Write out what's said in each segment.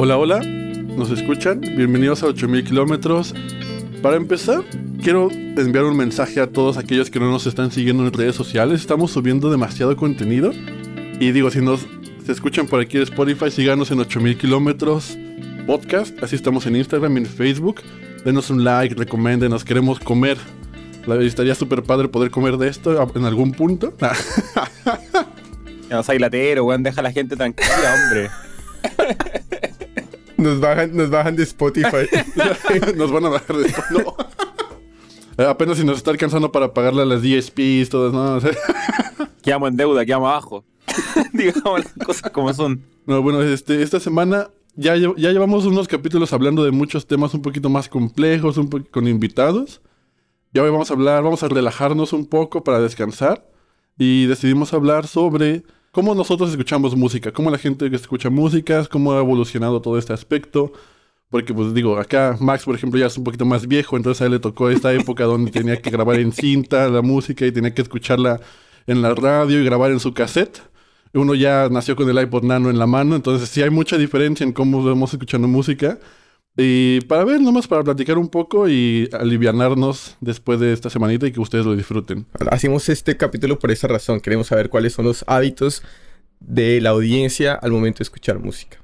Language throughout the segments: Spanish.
Hola, hola, ¿nos escuchan? Bienvenidos a 8000 kilómetros. Para empezar, quiero enviar un mensaje a todos aquellos que no nos están siguiendo en redes sociales. Estamos subiendo demasiado contenido. Y digo, si nos se escuchan por aquí de Spotify, síganos en 8000 kilómetros podcast. Así estamos en Instagram y en Facebook. Denos un like, recomiéndenos, queremos comer. La estaría súper padre poder comer de esto en algún punto. no soy latero, weón, deja a la gente tranquila, hombre. Nos bajan, nos bajan de Spotify. nos van a bajar de Spotify. No. Apenas si nos está alcanzando para pagarle a las DSPs, todas, ¿no? quedamos en deuda, quedamos abajo. Digamos las cosas como son. No, bueno, este, esta semana ya, ya llevamos unos capítulos hablando de muchos temas un poquito más complejos, un con invitados. Y hoy vamos a hablar, vamos a relajarnos un poco para descansar. Y decidimos hablar sobre cómo nosotros escuchamos música, cómo la gente que escucha música, cómo ha evolucionado todo este aspecto. Porque, pues digo, acá Max, por ejemplo, ya es un poquito más viejo, entonces a él le tocó esta época donde tenía que grabar en cinta la música y tenía que escucharla en la radio y grabar en su cassette. Uno ya nació con el iPod Nano en la mano, entonces sí hay mucha diferencia en cómo vamos escuchando música. Y para ver, nomás para platicar un poco y alivianarnos después de esta semanita y que ustedes lo disfruten. Hacemos este capítulo por esa razón. Queremos saber cuáles son los hábitos de la audiencia al momento de escuchar música.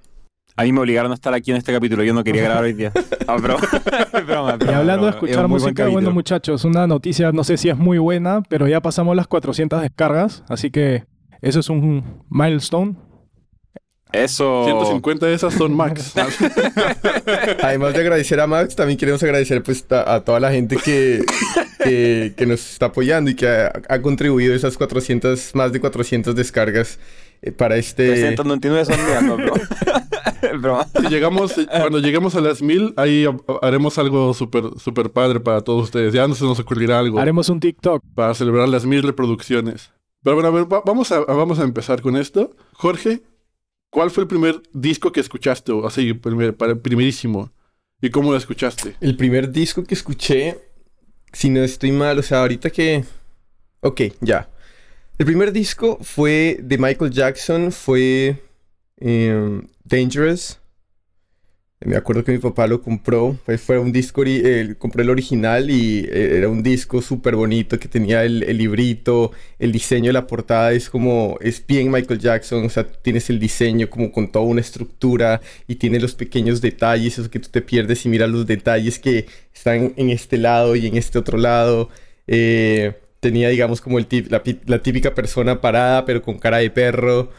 A mí me obligaron a estar aquí en este capítulo. Yo no quería grabar hoy día. Ah, y hablando de escuchar música, bueno, muchachos, una noticia, no sé si es muy buena, pero ya pasamos las 400 descargas. Así que eso es un milestone eso. 150 de esas son Max. Además de agradecer a Max, también queremos agradecer pues a, toda la gente que, que, nos está apoyando y que ha, contribuido esas 400, más de 400 descargas eh, para este... 399 son mías, ¿no, bro? Si llegamos, cuando lleguemos a las mil, ahí haremos algo súper super padre para todos ustedes. Ya no se nos ocurrirá algo. Haremos un TikTok. Para celebrar las mil reproducciones. Pero bueno, a ver, vamos, a, vamos a empezar con esto. Jorge, ¿Cuál fue el primer disco que escuchaste? O así, primer, para, primerísimo. ¿Y cómo lo escuchaste? El primer disco que escuché, si no estoy mal, o sea, ahorita que... Ok, ya. El primer disco fue de Michael Jackson, fue em, Dangerous. Me acuerdo que mi papá lo compró, pues fue un disco, eh, compré el original y eh, era un disco súper bonito que tenía el, librito, el diseño de la portada es como, es bien Michael Jackson, o sea, tienes el diseño como con toda una estructura y tiene los pequeños detalles, eso que tú te pierdes y miras los detalles que están en este lado y en este otro lado. Eh, tenía, digamos, como el la típica persona parada pero con cara de perro.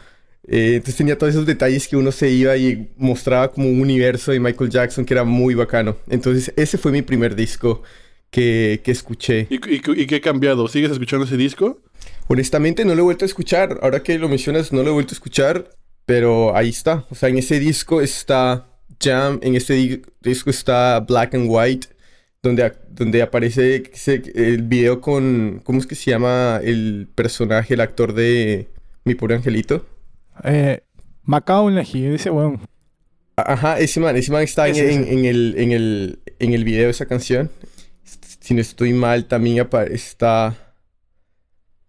Eh, entonces tenía todos esos detalles que uno se iba y mostraba como un universo de Michael Jackson que era muy bacano. Entonces ese fue mi primer disco que, que escuché. ¿Y, y, qué ha cambiado? ¿Sigues escuchando ese disco? Honestamente no lo he vuelto a escuchar. Ahora que lo mencionas no lo he vuelto a escuchar. Pero ahí está. O sea, en ese disco está Jam. En este disco está Black and White. Donde, donde aparece el video con... ¿Cómo es que se llama el personaje, el actor de Mi Pobre Angelito? Eh, Macaulay, ese weón. Ajá, ese man, ese man está en, el, en, el, en el video de esa canción. Si no estoy mal, también está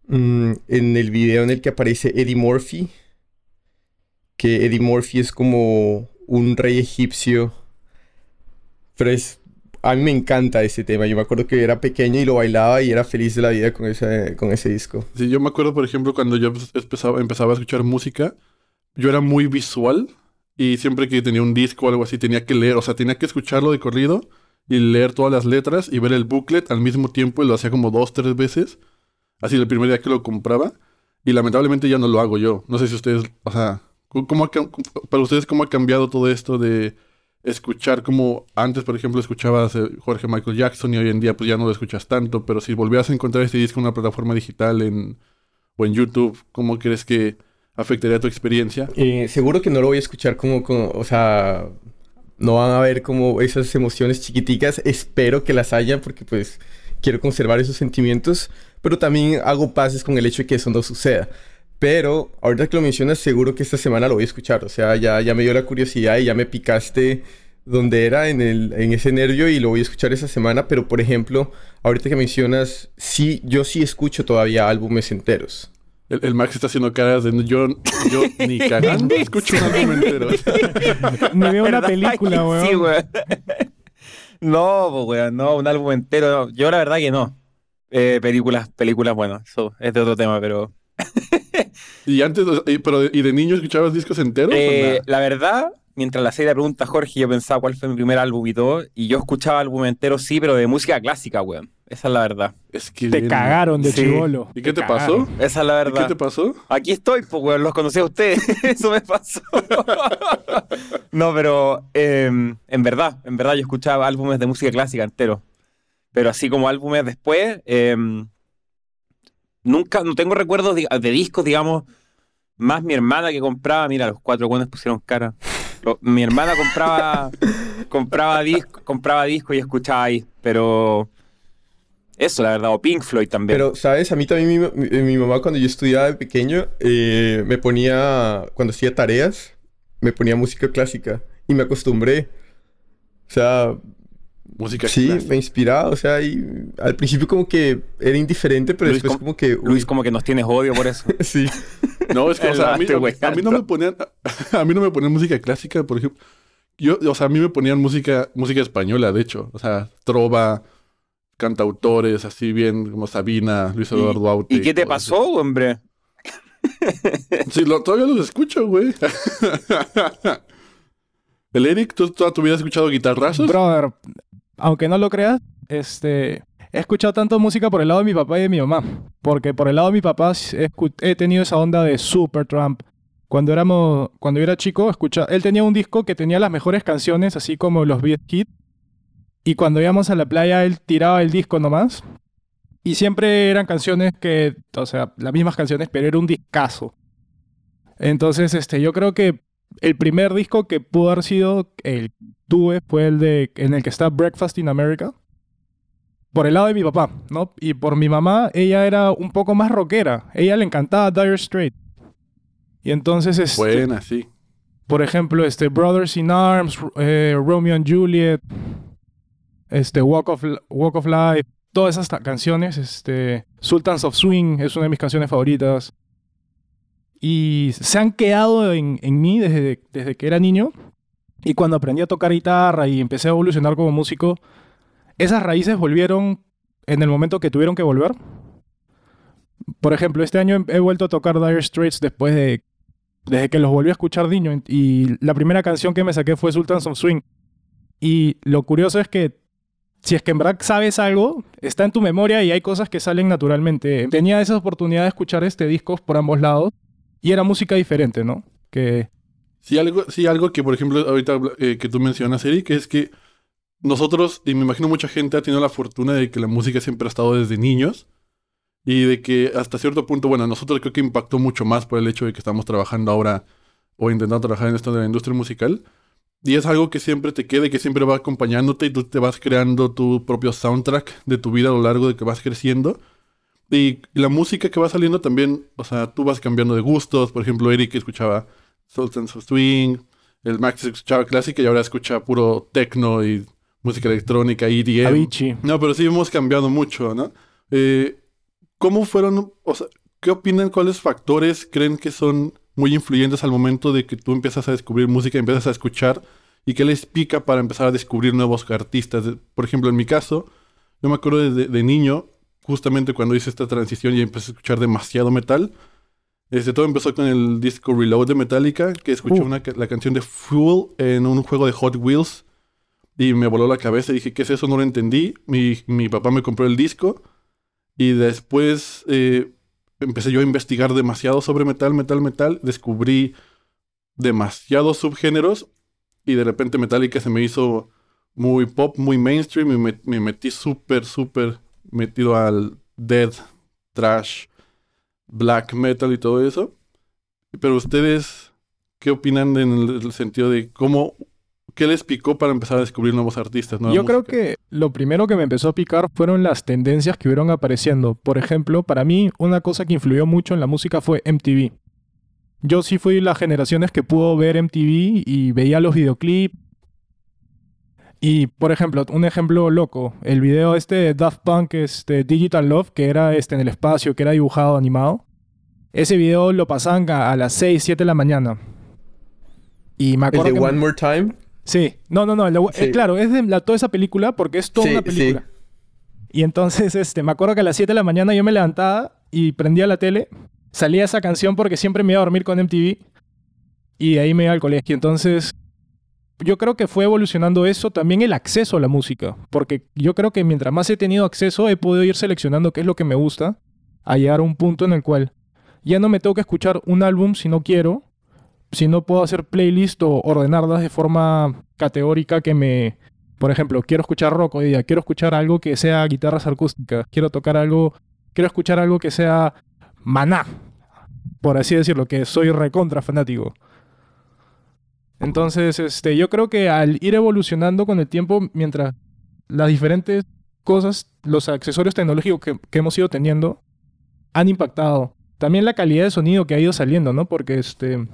mm, en el video en el que aparece Eddie Murphy. Que Eddie Murphy es como un rey egipcio. Pero es, a mí me encanta ese tema. Yo me acuerdo que era pequeño y lo bailaba y era feliz de la vida con ese, con ese disco. Sí, yo me acuerdo, por ejemplo, cuando yo empezaba, a escuchar música, yo era muy visual y siempre que tenía un disco o algo así tenía que leer, o sea, tenía que escucharlo de corrido y leer todas las letras y ver el booklet al mismo tiempo y lo hacía como dos, tres veces. Así el primer día que lo compraba. Y lamentablemente ya no lo hago yo. No sé si ustedes, o sea, ¿cómo para ustedes cómo ha cambiado todo esto de escuchar como antes, por ejemplo, escuchabas eh, Jorge Michael Jackson y hoy en día pues ya no lo escuchas tanto, pero si volvieras a encontrar este disco en una plataforma digital en, o en YouTube, ¿cómo crees que afectaría tu experiencia? Eh, seguro que no lo voy a escuchar como, o sea, no van a ver como esas emociones chiquiticas, espero que las haya porque pues quiero conservar esos sentimientos, pero también hago pases con el hecho de que eso no suceda. Pero ahorita que lo mencionas, seguro que esta semana lo voy a escuchar. O sea, ya, ya me dio la curiosidad y ya me picaste donde era en, el, en ese nervio y lo voy a escuchar esta semana. Pero, por ejemplo, ahorita que mencionas, sí, yo sí escucho todavía álbumes enteros. El, Max está haciendo caras de yo, yo ni cagando escucho un álbum entero. ni veo una película, weón. Sí, weón. No, pues, weón, no, un álbum entero. Yo la verdad que no. Eh, películas, películas, bueno, eso es de otro tema, pero. ¿Y antes, pero y de niño escuchabas discos enteros? Eh, la verdad, mientras la serie pregunta a Jorge, yo pensaba cuál fue mi primer álbum y todo, y yo escuchaba álbum entero, sí, pero de música clásica, weón. Esa es la verdad. Es que te cagaron de chivolo. ¿Y qué te, pasó? Esa es la verdad. ¿Qué te pasó? Aquí estoy, pues, weón, los conocí a ustedes. Eso me pasó. no, pero em, en verdad, en verdad yo escuchaba álbumes de música clásica entero. Pero así como álbumes después, em, nunca, no tengo recuerdos de, discos, digamos, más mi hermana que compraba, mira, los cuatro cuentos pusieron cara. mi hermana compraba, compraba disco, compraba disco y escuchaba ahí, pero eso, la verdad, o Pink Floyd también. Pero, ¿sabes? A mí también mi, mamá cuando yo estudiaba de pequeño eh, me ponía, cuando hacía tareas, me ponía música clásica y me acostumbré. O sea, música Sí, me inspiraba, o sea, y al principio como que era indiferente, pero después como, que... Luis, como que nos tienes odio por eso. sí. No, es que, o sea, a mí, a mí, no me ponían, a mí no me ponían música clásica, por ejemplo. Yo, o sea, a mí me ponían música, música española, de hecho. O sea, trova, cantautores así bien como Sabina, Luis Eduardo Aute. ¿Y qué te pasó, hombre? Sí, todavía los escucho, güey. El Eric, ¿tú toda tu vida has escuchado guitarrazos? Brother, aunque no lo creas, este, he escuchado tanto música por el lado de mi papá y de mi mamá. Porque por el lado de mi papá he, tenido esa onda de Supertramp. Cuando éramos, cuando yo era chico, escucha, él tenía un disco que tenía las mejores canciones, así como los Beat Kids y cuando íbamos a la playa, él tiraba el disco nomás. Y siempre eran canciones que, o sea, las mismas canciones, pero era un discazo. Entonces, este, yo creo que el primer disco que pudo haber sido el tuve fue el de en el que está Breakfast in America. Por el lado de mi papá, ¿no? Y por mi mamá, ella era un poco más rockera. Ella le encantaba Dire Straits. Y entonces, este, Buena, sí. Por ejemplo, este Brothers in Arms, eh, Romeo and Juliet, este, Walk of, Walk of Life, todas esas canciones, este, Sultans of Swing es una de mis canciones favoritas. Y se han quedado en, en mí desde, desde que era niño. Y cuando aprendí a tocar guitarra y empecé a evolucionar como músico, esas raíces volvieron en el momento que tuvieron que volver. Por ejemplo, este año he vuelto a tocar Dire Straits después de desde que los volví a escuchar niño y la primera canción que me saqué fue Sultans of Swing. Y lo curioso es que si es que en verdad sabes algo, está en tu memoria y hay cosas que salen naturalmente. Tenía esa oportunidad de escuchar este disco por ambos lados y era música diferente, ¿no? Que... Sí, algo, sí, algo que, por ejemplo, ahorita eh, que tú mencionas, Eric, es que nosotros, y me imagino mucha gente ha tenido la fortuna de que la música siempre ha estado desde niños y de que hasta cierto punto, bueno, nosotros creo que impactó mucho más por el hecho de que estamos trabajando ahora o intentando trabajar en esto de la industria musical y es algo que siempre te queda y que siempre va acompañándote y tú te vas creando tu propio soundtrack de tu vida a lo largo de que vas creciendo. Y, la música que va saliendo también, o sea, tú vas cambiando de gustos. Por ejemplo, Eric escuchaba Sultans of Swing, el Max escuchaba clásica y ahora escucha puro techno y música electrónica, EDM. Avicii. No, pero sí hemos cambiado mucho, ¿no? Eh, ¿Cómo fueron, o sea, qué opinan, cuáles factores creen que son muy influyentes al momento de que tú empiezas a descubrir música, empiezas a escuchar y qué les pica para empezar a descubrir nuevos artistas. Por ejemplo, en mi caso, yo me acuerdo de, niño, justamente cuando hice esta transición y empecé a escuchar demasiado metal. Este, todo empezó con el disco Reload de Metallica, que escuché una, la canción de Fuel en un juego de Hot Wheels y me voló la cabeza. Dije, ¿qué es eso? No lo entendí. Mi, mi papá me compró el disco y después eh, empecé yo a investigar demasiado sobre metal, metal, metal, descubrí demasiados subgéneros y de repente Metallica se me hizo muy pop, muy mainstream y me, metí súper, súper metido al dead, trash, black metal y todo eso. Pero ustedes, ¿qué opinan en el sentido de cómo ¿Qué les picó para empezar a descubrir nuevos artistas? Yo creo que lo primero que me empezó a picar fueron las tendencias que fueron apareciendo. Por ejemplo, para mí una cosa que influyó mucho en la música fue MTV. Yo sí fui las generaciones que pudo ver MTV y veía los videoclips. Y, por ejemplo, un ejemplo loco, el video este de Daft Punk, este Digital Love, que era este en el espacio, que era dibujado, animado. Ese video lo pasaban a, a las 6, 7 de la mañana. Y me El acuerdo de que... One More Time. Sí, no, no, no. eh, Sí. claro, es de la- toda esa película porque es toda Sí, una película. Y entonces, este, me acuerdo que a las 7 de la mañana yo me levantaba y prendía la tele, salía esa canción porque siempre me iba a dormir con MTV y de ahí me iba al colegio. Entonces, yo creo que fue evolucionando eso, también el acceso a la música, porque yo creo que mientras más he tenido acceso, he podido ir seleccionando qué es lo que me gusta, a llegar a un punto en el cual ya no me tengo que escuchar un álbum si no quiero, si no puedo hacer playlist o ordenarlas de forma categórica que me... Por ejemplo, quiero escuchar rock hoy día, quiero escuchar algo que sea guitarras acústicas, quiero tocar algo, quiero escuchar algo que sea maná, por así decirlo, que soy recontra fanático. Entonces, este, yo creo que al ir evolucionando con el tiempo, mientras las diferentes cosas, los accesorios tecnológicos que, que hemos ido teniendo, han impactado. También la calidad de sonido que ha ido saliendo, ¿no? Porque este,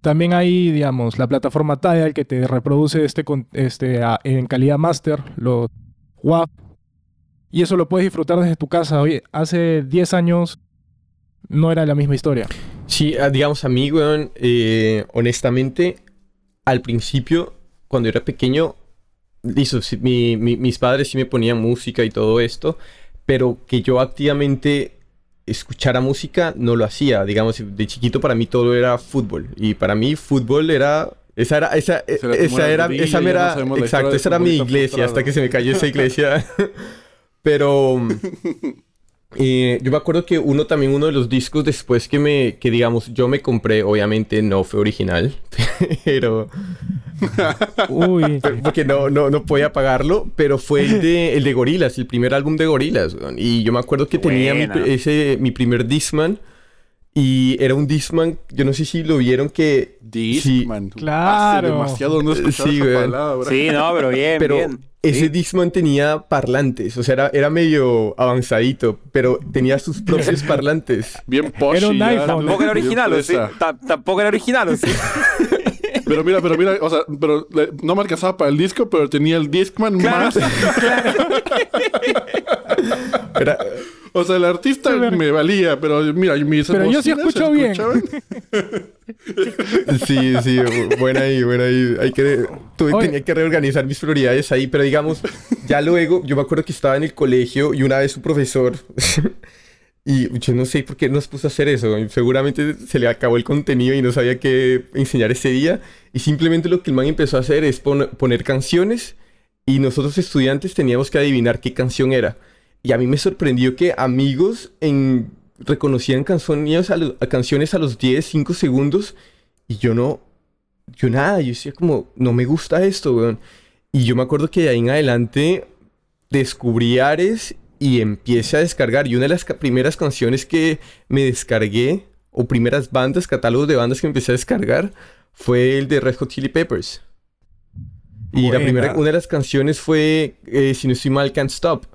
también hay, digamos, la plataforma Tidal que te reproduce este, este en calidad master, los WAV. Y eso lo puedes disfrutar desde tu casa. Oye, hace 10 años no era la misma historia. Sí, ah, digamos a mí, weón, eh, honestamente, al principio, cuando era pequeño, listo, sí, mi- mi- mis padres sí me ponían música y todo esto, pero que yo activamente escuchara música no lo hacía. Digamos, de chiquito para mí todo era fútbol. Y para mí fútbol era... Esa era, esa, esa era, rodilla, esa ya era, no exacto, esa era mi iglesia, hasta que se me cayó esa iglesia. Pero eh, yo me acuerdo que uno también, uno de los discos después que me, que digamos, yo me compré, obviamente no fue original, pero, Uy. porque no, no, no podía pagarlo, pero fue el de, el de Gorillaz, el primer álbum de Gorillaz. weón. Y yo me acuerdo que tenía mi, ese, mi primer Discman y era un Discman, yo no sé si lo vieron que... Discman. Claro. Hace demasiado no escuchar Sí, esa weón. palabra. Sí, no, pero bien, Pero bien. Ese Sí. Discman tenía parlantes, o sea, era, era medio avanzadito, pero tenía sus propios parlantes. Bien posh. Era un iPhone. Tampoco era original, ¿o sí? Tampoco era original, ¿o sí? Pero mira, pero mira, o sea, pero le- no me alcanzaba para el disco, pero tenía el Discman más. Era, O sea, el artista Pero- me valía, pero mira, mis Pero yo sí escucho bien. Sí, sí, bu- buena ahí, buena ahí. Hay que, tuve- tenía que reorganizar mis prioridades ahí, pero digamos, ya luego, yo me acuerdo que estaba en el colegio y una vez su profesor, y yo no sé por qué nos puso a hacer eso, seguramente se le acabó el contenido y no sabía qué enseñar ese día, y simplemente lo que el man empezó a hacer es pon- poner canciones y nosotros estudiantes teníamos que adivinar qué canción era. Y a mí me sorprendió que amigos en, reconocían canciones a, lo- a canciones a los 10, 5 segundos y yo no, yo nada, yo decía como, no me gusta esto, weón. Y yo me acuerdo que de ahí en adelante descubrí Ares y empecé a descargar. Y una de las ca- primeras canciones que me descargué, o primeras bandas, catálogos de bandas que empecé a descargar, fue el de Red Hot Chili Peppers. Y la primera, una de las canciones fue, eh, si no estoy mal, Can't Stop.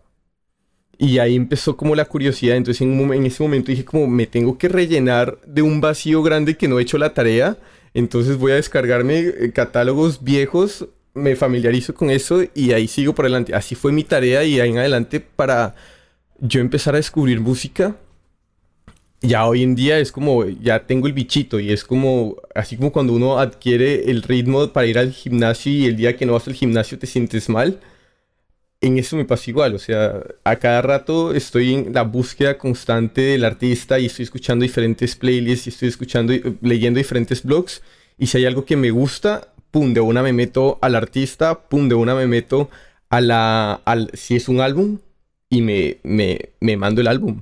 Y ahí empezó como la curiosidad. Entonces en, ese momento dije como me tengo que rellenar de un vacío grande que no he hecho la tarea. Entonces voy a descargarme eh, catálogos viejos, me familiarizo con eso y ahí sigo por adelante. Así fue mi tarea y ahí en adelante para yo empezar a descubrir música. Ya hoy en día es como, ya tengo el bichito y es como, así como cuando uno adquiere el ritmo para ir al gimnasio y el día que no vas al gimnasio te sientes mal en eso me pasa igual, o sea, a cada rato estoy en la búsqueda constante del artista y estoy escuchando diferentes playlists y estoy escuchando, eh, leyendo diferentes blogs y si hay algo que me gusta, pum, de una me meto al artista, pum, de una me meto a la, al, si es un álbum y me, me, me mando el álbum.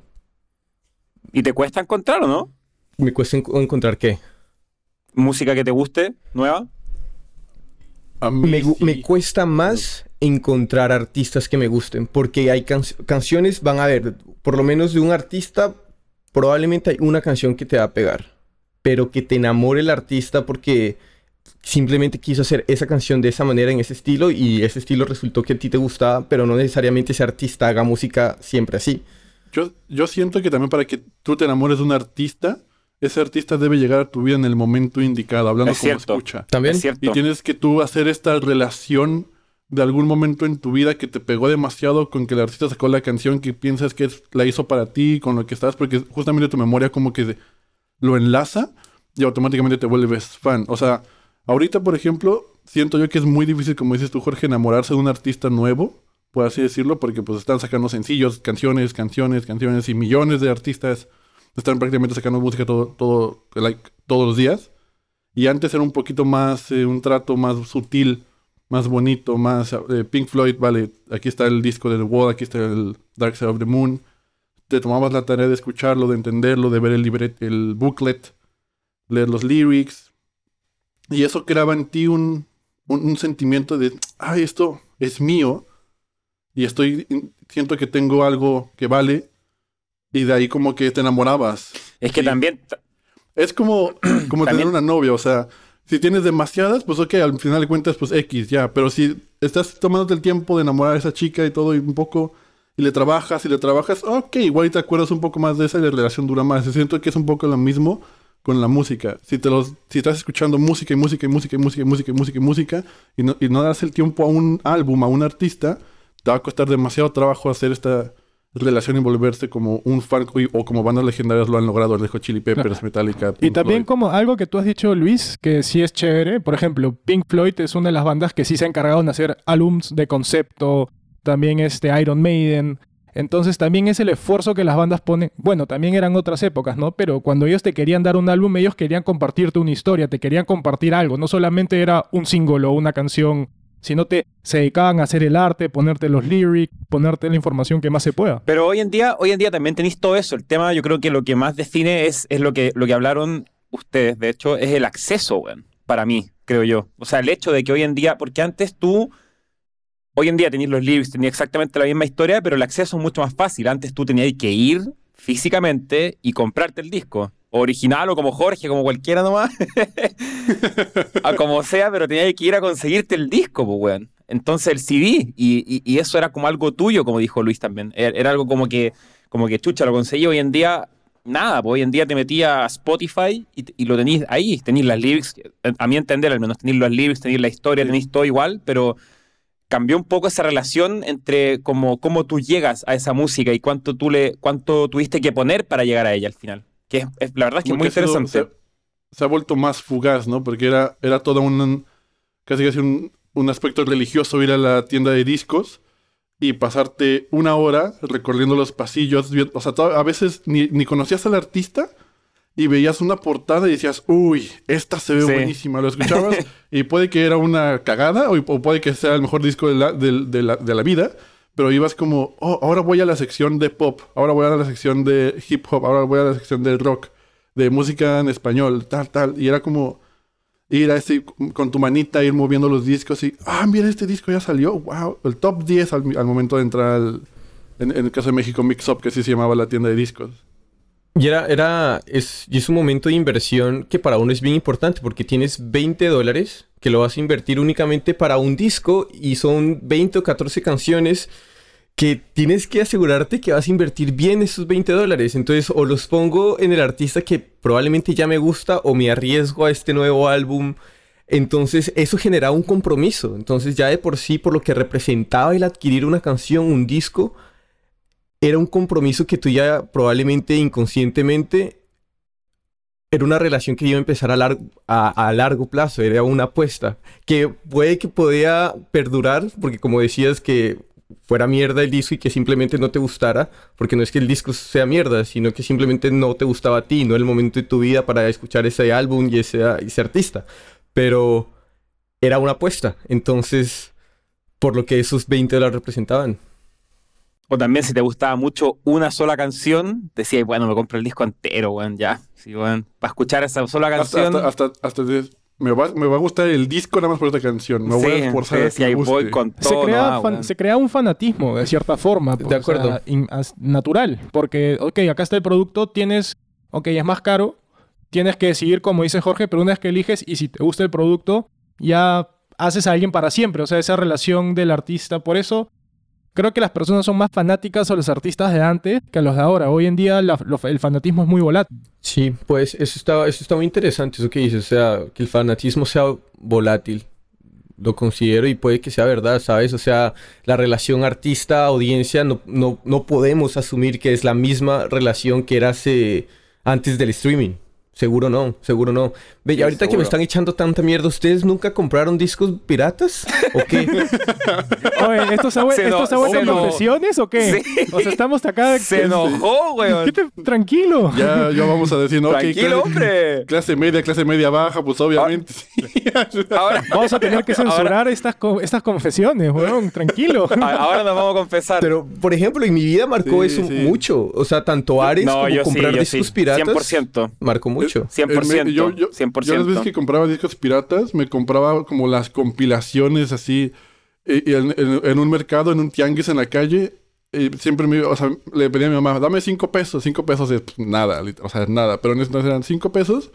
¿Y te cuesta encontrar o no? Me cuesta en- encontrar qué. ¿Música que te guste, nueva? A mí Me, gu- sí. me cuesta más encontrar artistas que me gusten, porque hay can- canciones, van a ver, por lo menos de un artista, probablemente hay una canción que te va a pegar, pero que te enamore el artista porque simplemente quiso hacer esa canción de esa manera, en ese estilo, y ese estilo resultó que a ti te gustaba, pero no necesariamente ese artista haga música siempre así. Yo, yo siento que también para que tú te enamores de un artista, ese artista debe llegar a tu vida en el momento indicado, hablando Es como cierto. escucha. También, Es cierto. Y tienes que tú hacer esta relación de algún momento en tu vida que te pegó demasiado con que el artista sacó la canción que piensas que es- la hizo para ti, con lo que estás, porque justamente tu memoria como que lo enlaza y automáticamente te vuelves fan. O sea, ahorita, por ejemplo, siento yo que es muy difícil, como dices tú, Jorge, enamorarse de un artista nuevo, por así decirlo, porque pues están sacando sencillos, canciones, canciones, canciones, y millones de artistas están prácticamente sacando música todo, todo, like, todos los días. Y antes era un poquito más, eh, un trato más sutil, más bonito, más eh, Pink Floyd, vale, aquí está el disco de The Wall, aquí está el Dark Side of the Moon. Te tomabas la tarea de escucharlo, de entenderlo, de ver el libret, el booklet, leer los lyrics. Y eso creaba en ti un, un, un sentimiento de, ay, esto es mío. Y estoy, siento que tengo algo que vale. Y de ahí como que te enamorabas. Es que también, Es como, como tener una novia, o sea, si tienes demasiadas, pues ok, al final de cuentas, pues X, ya. Pero si estás tomándote el tiempo de enamorar a esa chica y todo, y un poco, y le trabajas, y le trabajas, ok, igual y te acuerdas un poco más de esa y la relación dura más. Siento que es un poco lo mismo con la música. Si te los, si estás escuchando música y música y música y música y música y música y música, y no, y no das el tiempo a un álbum, a un artista, te va a costar demasiado trabajo hacer esta relación y volverse como un fan o- como bandas legendarias lo han logrado, el Chili Peppers, Metallica. Y también Floyd. como algo que tú has dicho, Luis, que sí es chévere. Por ejemplo, Pink Floyd es una de las bandas que sí se ha encargado de hacer álbums de concepto. También este Iron Maiden. Entonces también es el esfuerzo que las bandas ponen. Bueno, también eran otras épocas, ¿no? Pero cuando ellos te querían dar un álbum, ellos querían compartirte una historia, te querían compartir algo. No solamente era un single o una canción, sino te se dedicaban a hacer el arte, ponerte los lyrics, ponerte la información que más se pueda. Pero hoy en día, hoy en día también tenéis todo eso. El tema, yo creo que lo que más define es, es lo, que, lo que hablaron ustedes, de hecho, es el acceso, weón. Para mí, creo yo. O sea, el hecho de que hoy en día, porque antes tú, hoy en día tenías los lyrics, tenías exactamente la misma historia, pero el acceso es mucho más fácil. Antes tú tenías que ir físicamente y comprarte el disco. Original o como Jorge, como cualquiera nomás. a como sea, pero tenías que ir a conseguirte el disco, pues, weón. Entonces el CD, y, y- y eso era como algo tuyo, como dijo Luis también. Era, era algo como que, como que chucha, lo conseguí hoy en día. Nada, pues hoy en día te metía a Spotify y, y lo tenéis ahí, tenéis las lyrics, a mi entender al menos, tenéis las lyrics, tenéis la historia, tenéis todo igual, pero cambió un poco esa relación entre como cómo tú llegas a esa música y cuánto tú le cuánto tuviste que poner para llegar a ella al final. Que es, es- la verdad es que es muy sido- interesante. Se, se ha vuelto más fugaz, ¿no? Porque era, era todo un, casi casi un, un aspecto religioso ir a la tienda de discos y pasarte una hora recorriendo los pasillos. O sea, a veces ni, ni conocías al artista y veías una portada y decías, uy, esta se ve Sí. buenísima. Lo escuchabas y puede que era una cagada o, o puede que sea el mejor disco de la, de la, de la vida. Pero ibas como, oh, ahora voy a la sección de pop, ahora voy a la sección de hip hop, ahora voy a la sección de rock, de música en español, tal, tal. Y era como ir a ese, con tu manita, ir moviendo los discos y, ah, mira, este disco ya salió, wow. El top 10 al, momento de entrar al, en, en el caso de México, Mix Up, que así se llamaba la tienda de discos. Y era, era, es, y es un momento de inversión que para uno es bien importante porque tienes 20 dólares que lo vas a invertir únicamente para un disco y son 20 o 14 canciones que tienes que asegurarte que vas a invertir bien esos 20 dólares. Entonces, o los pongo en el artista que probablemente ya me gusta o me arriesgo a este nuevo álbum. Entonces, eso generaba un compromiso. Entonces, ya de por sí, por lo que representaba el adquirir una canción, un disco, era un compromiso que tú ya probablemente inconscientemente era una relación que iba a empezar a, lar- a, a largo plazo, era una apuesta que puede que podía perdurar, porque como decías que fuera mierda el disco y que simplemente no te gustara, porque no es que el disco sea mierda, sino que simplemente no te gustaba a ti, no el momento de tu vida para escuchar ese álbum y ese, ese artista, pero era una apuesta, entonces, por lo que esos 20 dólares representaban. O también si te gustaba mucho una sola canción, decías, bueno, me compro el disco entero, weón, ya. Sí, weón. Para escuchar esa sola canción. hasta, hasta, me, va, me va a gustar el disco nada más por esta canción. Me voy a esforzar sí, a que sí, me ahí guste. voy con Se todo. crea, no, fan- weón. se crea un fanatismo, de cierta forma. De pues, o acuerdo. sea, in- as- natural. Porque, ok, acá está el producto, tienes, ok, es más caro, tienes que decidir como dice Jorge, pero una vez que eliges y si te gusta el producto, ya haces a alguien para siempre. O sea, esa relación del artista. Por eso, creo que las personas son más fanáticas a los artistas de antes que a los de ahora. Hoy en día el fanatismo es muy volátil. Sí, pues eso está, eso está muy interesante, eso que dices, o sea, que el fanatismo sea volátil. lo considero y puede que sea verdad, ¿sabes? O sea, la relación artista-audiencia no, no, no podemos asumir que es la misma relación que era hace, antes del streaming. Seguro no, seguro no. Ve, Sí, ahorita que me seguro. están echando tanta mierda, ¿ustedes nunca compraron discos piratas? ¿O qué? Oye, ¿esto se ha, no- vuelto no- confesiones o qué? Sí. O sea, estamos acá... Se enojó, weón. ¿Qué te- Tranquilo. Ya, ya vamos a decir, ¿no? Tranquilo, clase- hombre. Clase media, clase media baja, pues obviamente sí. Ahora, Vamos a tener que censurar ahora, estas, co- estas confesiones, weón. Tranquilo. ahora nos vamos a confesar. Pero, por ejemplo, en mi vida marcó Sí, eso sí. mucho. O sea, tanto Ares no, como comprar discos sí. piratas 100%. marcó mucho. 100%. Eh, yo, yo, 100%. yo las veces que compraba discos piratas, me compraba como las compilaciones así eh, y en, en- en un mercado, en un tianguis en la calle. y siempre me iba- o sea, le pedía a mi mamá, dame cinco pesos. Cinco pesos es pues, nada, o sea, nada. Pero en ese entonces eran cinco pesos.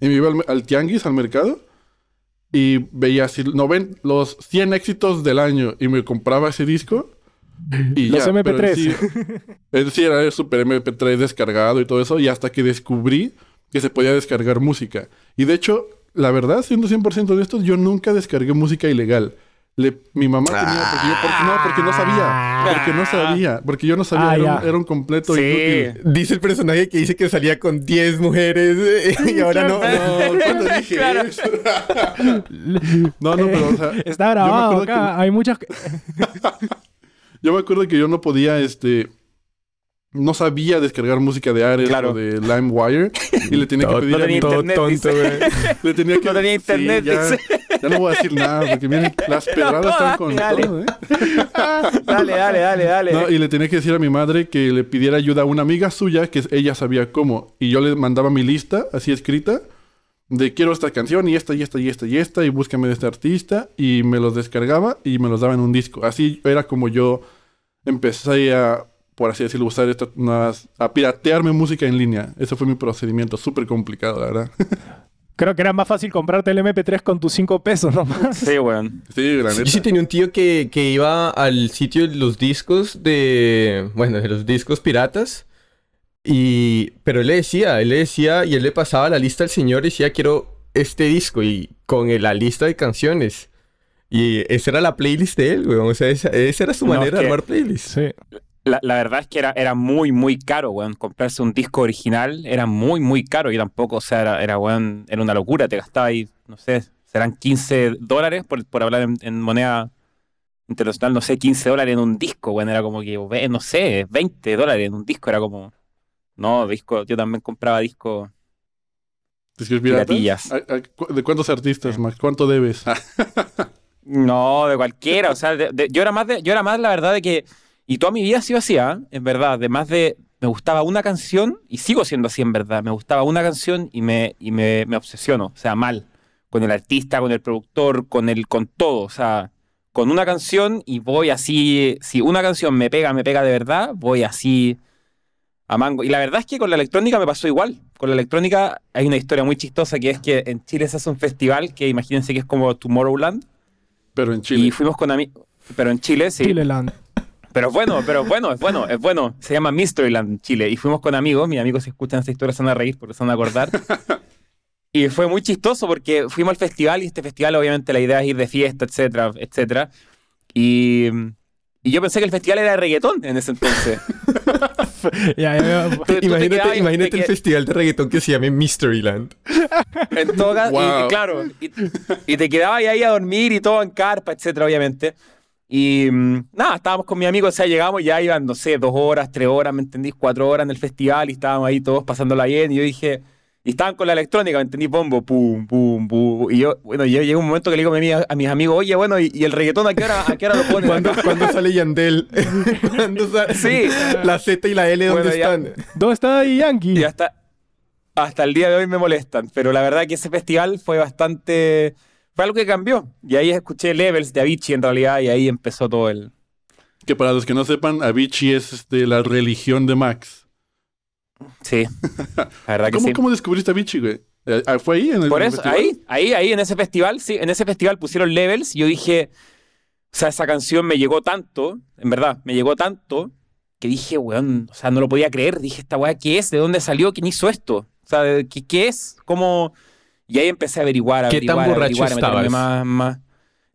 Y me iba al, al tianguis, al mercado. Y veía así noven- los 100 éxitos del año. Y me compraba ese disco. Y Los ya, pero MP3. en sí- es decir, era el super MP3 descargado y todo eso. Y hasta que descubrí que se podía descargar música. Y de hecho, la verdad, siendo 100% honestos, yo nunca descargué música ilegal. Le- mi mamá tenía... Porque yo, porque- no, porque no sabía. Porque no sabía. Porque yo no sabía. Ah, era, un, era un completo Sí. inútil. Dice el personaje que dice que salía con 10 mujeres eh, y ahora no. No, ¿cuándo dije Claro. eso? No, no, pero o sea... Está grabado acá. Hay muchas... Yo me acuerdo que yo no podía, este... No sabía descargar música de Ares Claro. o de LimeWire. Y le tenía que pedir a tenía internet, tonto, dice. Le tenía que... No tenía internet, ya, dice. ya no voy a decir nada porque miren, las pedradas están con dale. todo, ¿eh? Dale, dale, dale, dale. No, y le tenía que decir a mi madre que le pidiera ayuda a una amiga suya que ella sabía cómo. Y yo le mandaba mi lista, así escrita, de quiero esta canción y esta y esta y esta y esta y búscame de este artista. Y me los descargaba y me los daba en un disco. Así era como yo empecé a, por así decirlo, usar estas nuevas- a piratearme música en línea. Ese fue mi procedimiento, súper complicado, la verdad. Creo que era más fácil comprarte el MP3 con tus 5 pesos nomás. Sí, weón. sí, la Yo neta. sí tenía un tío que, que iba al sitio de los discos de. Bueno, de los discos piratas. Y. Pero él le decía, él le decía, y él le pasaba la lista al señor y decía, quiero este disco. Y con el- la lista de canciones. Y esa era la playlist de él, weón. O sea, esa, esa era su No, manera es de armar playlists. Sí. La, la verdad es que era, era muy, muy caro, weón. Comprarse un disco original era muy, muy caro. Y tampoco, o sea, era, era, weón, era una locura. Te gastaba ahí, no sé, serán 15 dólares por, por hablar en, en moneda internacional, no sé, 15 dólares en un disco, weón. Era como que, no sé, 20 dólares en un disco. Era como, no, disco, yo también compraba disco. ¿Discos piratas? Piratillas. ¿A- a- cu- ¿De cuántos artistas, Max? ¿Cuánto debes? No, de cualquiera. O sea, de- de- yo era más de, yo era más la verdad de que. Y toda mi vida ha sido así, ¿ah? En verdad. De más de. Me gustaba una canción, y sigo siendo así en verdad. Me gustaba una canción y me, y me, me obsesiono. O sea, mal. Con el artista, con el productor, con el, con todo. O sea, con una canción y voy así. Si una canción me pega, me pega de verdad, voy así a mango. Y la verdad es que con la electrónica me pasó igual. Con la electrónica hay una historia muy chistosa que es que en Chile se hace un festival que imagínense que es como Tomorrowland. Pero en Chile. Y fuimos con amigos. Pero en Chile, sí. Chileland. Pero bueno, pero bueno, es bueno, es bueno. Se llama Mysteryland Chile. Y fuimos con amigos. Mis amigos, si escuchan esta historia, se van a reír porque se van a acordar. y fue muy chistoso porque fuimos al festival y este festival, obviamente, la idea es ir de fiesta, etcétera, etcétera. Y, y yo pensé que el festival era de reggaetón en ese entonces. Ya, ya, ya. Te Imagínate, quedabas imagínate te el que- festival de reggaetón que se llame Mysteryland. En todo caso, y- Wow. y, claro, y, y te quedabas ahí a dormir y todo en carpa, etcétera, obviamente. Y mm, nada, estábamos con mi amigo, o sea, llegamos, ya iban, no sé, dos horas, tres horas, ¿me entendís? Cuatro horas en el festival y estábamos ahí todos pasándola bien. Y yo dije, y estaban con la electrónica, ¿me entendí? Bombo, pum, pum, pum. Y yo, bueno, yo llegó un momento que le digo a, mi- a mis amigos, oye, bueno, ¿y, y el reggaetón a qué hora, a qué hora lo ponen? ¿Cuándo, cuándo sale Yandel? ¿Cuándo sale? Sí. La Z y la L, ¿dónde Bueno, ya- están? ¿Dónde está Daddy Yankee? Y hasta, hasta el día de hoy me molestan. Pero la verdad que ese festival fue bastante. Fue algo que cambió. Y ahí escuché Levels de Avicii en realidad. Y ahí empezó todo el. Que para los que no sepan, Avicii es este, la religión de Max. Sí. La verdad que ¿Cómo, sí. ¿Cómo descubriste Avicii, güey? Eh, ¿Fue ahí en el Por eso, festival? ahí, ahí, ahí, en ese festival, sí, en ese festival pusieron Levels. Y yo dije. O sea, esa canción me llegó tanto, en verdad, me llegó tanto, que dije, weón, o sea, no lo podía creer. Dije, esta weá, ¿qué es? ¿De dónde salió? ¿Quién hizo esto? O sea, ¿qué, qué es? ¿Cómo...? Y ahí empecé a averiguar, a ¿Qué tan averiguar, a borracho averiguar, estabas? más, más.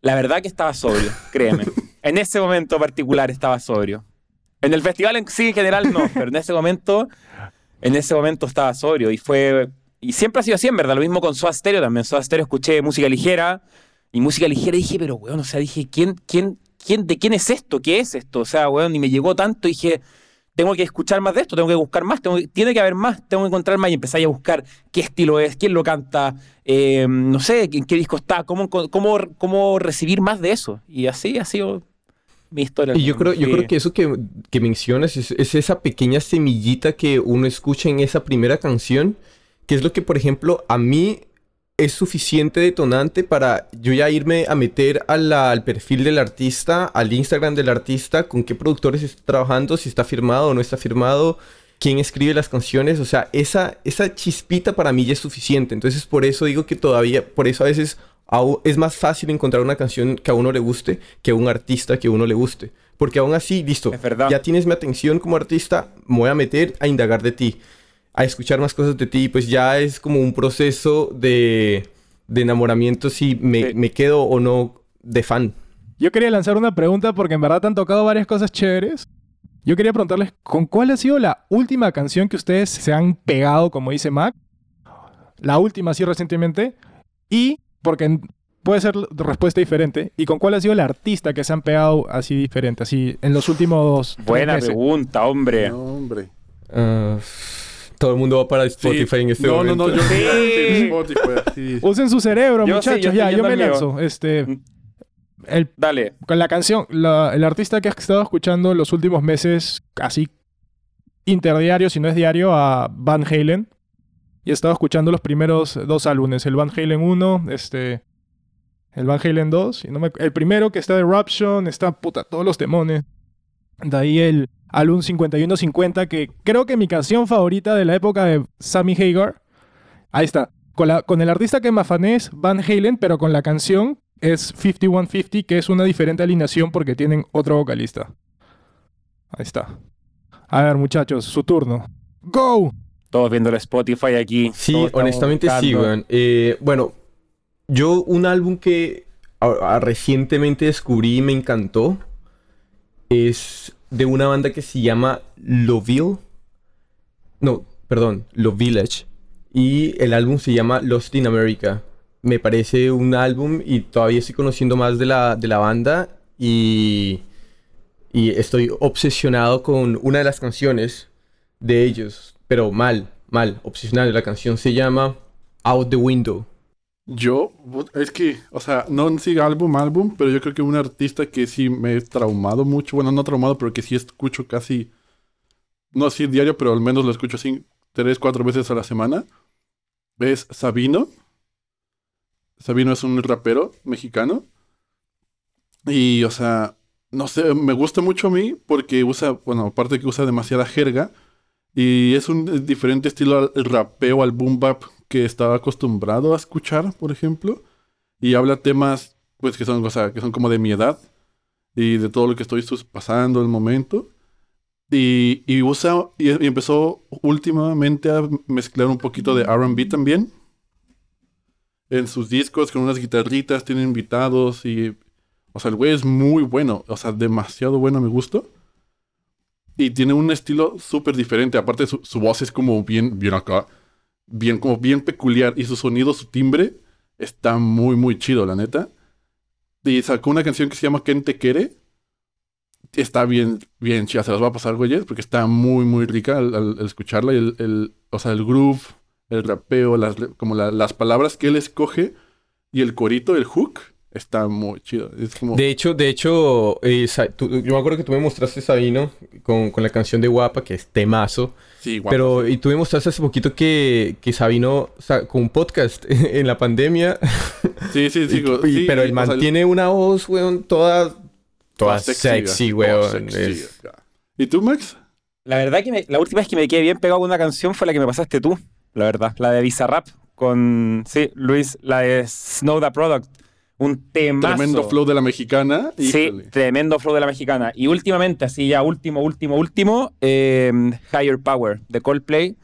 La verdad que estaba sobrio, créeme. en ese momento particular estaba sobrio. En el festival en sí en general no, pero en ese momento, en ese momento estaba sobrio y fue y siempre ha sido así, en verdad. Lo mismo con Soda Stereo también. Soda Stereo escuché música ligera y música ligera dije, pero weón, o sea, dije, ¿quién, quién, quién, ¿de quién es esto? ¿Qué es esto? O sea, weón, y me llegó tanto, dije, tengo que escuchar más de esto, tengo que buscar más, tengo tiene que haber más, tengo que encontrar más y empecé a buscar qué estilo es, quién lo canta, eh, no sé, en qué disco está, cómo, cómo, cómo recibir más de eso. Y así ha sido mi historia. Y yo creo, yo creo que eso que, que mencionas es, es, esa pequeña semillita que uno escucha en esa primera canción que es lo que, por ejemplo, a mí es suficiente detonante para yo ya irme a meter al perfil del artista, al Instagram del artista, con qué productores está trabajando, si está firmado o no está firmado, quién escribe las canciones, o sea, esa, esa chispita para mí ya es suficiente. Entonces, por eso digo que todavía, por eso a veces es más fácil encontrar una canción que a uno le guste que a un artista que a uno le guste. Porque aún así, listo, ya tienes mi atención como artista, me voy a meter a indagar de ti a escuchar más cosas de ti, pues ya es como un proceso de, de enamoramiento si me, me, quedo o no de fan. Yo quería lanzar una pregunta porque en verdad te han tocado varias cosas chéveres. Yo quería preguntarles, ¿con cuál ha sido la última canción que ustedes se han pegado, como dice Mac? La última, así recientemente. Y, porque puede ser respuesta diferente, ¿y con cuál ha sido el artista que se han pegado así diferente, así en los últimos... Buena pregunta, hombre. No, hombre. Uh, todo el mundo va para Spotify en este momento. No, no, no, yo sí. Spotify. Usen su cerebro, muchachos. ya, yo me lanzo. Este, mm. el, Dale. Con la canción, el artista que has estado escuchando los últimos meses, casi interdiario, si no es diario, a Van Halen. Y he estado escuchando los primeros dos álbumes, el Van Halen 1, este, el Van Halen 2. Y no me, el primero que está de Eruption, está puta, todos los demones. De ahí el álbum 5150, que creo que mi canción favorita de la época de Sammy Hagar. Ahí está. Con, la, con el artista que me afané es Van Halen, pero con la canción es 5150, que es una diferente alineación porque tienen otro vocalista. Ahí está. A ver, muchachos, su turno. ¡Go! Todos viendo el Spotify aquí. Sí, honestamente sí, weón. Eh, bueno, yo un álbum que recientemente descubrí y me encantó es de una banda que se llama Loville. No, perdón, Love Village. Y el álbum se llama Lost in America. Me parece un álbum y todavía estoy conociendo más de la, de la banda y, y estoy obsesionado con una de las canciones de ellos, pero mal, mal, obsesionado. La canción se llama Out the Window. Yo, es que, o sea, no siga álbum, álbum, pero yo creo que un artista que sí me he traumado mucho, bueno, no traumado, pero que sí escucho casi, no así diario, pero al menos lo escucho así tres, cuatro veces a la semana, es Sabino. Sabino es un rapero mexicano. Y, o sea, no sé, me gusta mucho a mí porque usa, bueno, aparte que usa demasiada jerga. Y es un diferente estilo al rapeo, al boom bap que estaba acostumbrado a escuchar, por ejemplo, y habla temas pues que son, o que son como de mi edad y de todo lo que estoy pasando en el momento. Y, y usa, y, empezó últimamente a mezclar un poquito de RB también. En sus discos, con unas guitarritas, tiene invitados y. O sea, el güey es muy bueno, o sea, demasiado bueno, me gusta. Y tiene un estilo súper diferente. Aparte, su, su, voz es como bien, bien acá bien, como bien peculiar. Y su sonido, su timbre, está muy, muy chido, la neta. Y sacó una canción que se llama ¿Quién te quiere? Está bien, bien chida. Se las va a pasar, güeyes, porque está muy, muy rica al, escucharla. Y el, el, o sea, el groove, el rapeo, las, como las palabras que él escoge y el corito, el hook está muy chido. De hecho, de hecho, eh, yo me acuerdo que tú me mostraste Sabino con, con la canción de Guapa, que es temazo. Sí, guapa. Pero, y tú me mostraste hace poquito que, que Sabino con un podcast en la pandemia. Sí, sí, sí. pero él mantiene una voz, weón, toda, toda sexy, weón. ¿Y tú, Max? La verdad que la última vez que me quedé bien pegado con una canción fue la que me pasaste tú, la verdad. La de Bizarrap con, sí, Luis, la de Snow the Product un tema. Tremendo flow de la mexicana. Sí, tremendo flow de la mexicana. Y últimamente, así ya último, último, último, em, Higher Power de Coldplay,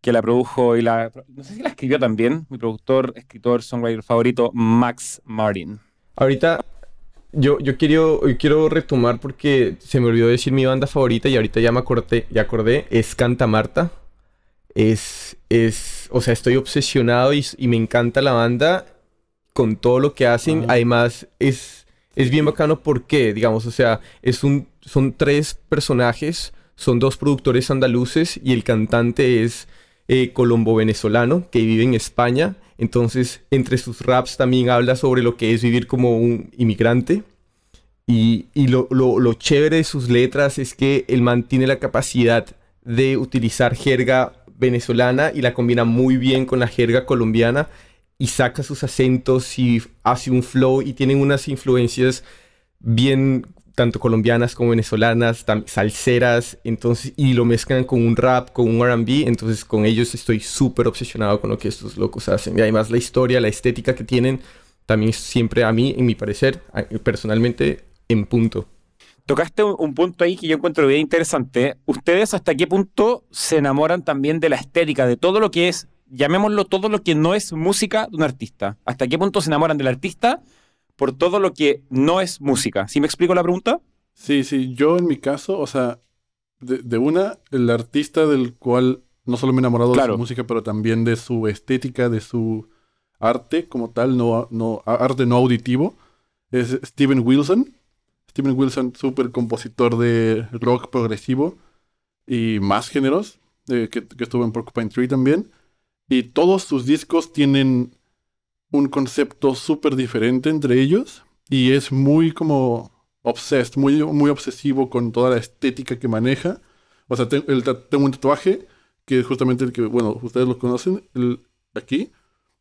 que la produjo y la. No sé si la escribió también, mi productor, escritor, songwriter favorito, Max Martin. Ahorita, yo, yo quiero, yo quiero retomar porque se me olvidó decir mi banda favorita y ahorita ya me acordé, ya acordé, es Canta Marta. Es, es, o sea, estoy obsesionado y, y me encanta la banda con todo lo que hacen. Ajá. Además, es, es bien bacano porque, digamos, o sea, es un, son tres personajes, son dos productores andaluces y el cantante es eh, colombo-venezolano que vive en España. Entonces, entre sus raps también habla sobre lo que es vivir como un inmigrante. Y, y lo, lo- lo chévere de sus letras es que el man tiene la capacidad de utilizar jerga venezolana y la combina muy bien con la jerga colombiana y saca sus acentos y hace un flow y tienen unas influencias bien tanto colombianas como venezolanas, salseras, entonces y lo mezclan con un rap, con un R&B, entonces con ellos estoy súper obsesionado con lo que estos locos hacen. Y además la historia, la estética que tienen también siempre a mí, en mi parecer, personalmente en punto. Tocaste un punto ahí que yo encuentro bien interesante. ¿Ustedes hasta qué punto se enamoran también de la estética, de todo lo que es, llamémoslo todo lo que no es música de un artista? ¿Hasta qué punto se enamoran del artista por todo lo que no es música? ¿Sí me explico la pregunta? Sí, sí, yo en mi caso, o sea, de, de una, el artista del cual no solo me he enamorado de su música, pero también de su estética, de su arte como tal, no, no arte no auditivo, es Steven Wilson. Steven Wilson, súper compositor de rock progresivo y más géneros, eh, que, que estuvo en Porcupine Tree también. Y todos sus discos tienen un concepto súper diferente entre ellos y es muy como obsessed, muy, muy obsesivo con toda la estética que maneja. O sea, te- el ta- tengo un tatuaje que es justamente el que, bueno, ustedes lo conocen, el, aquí,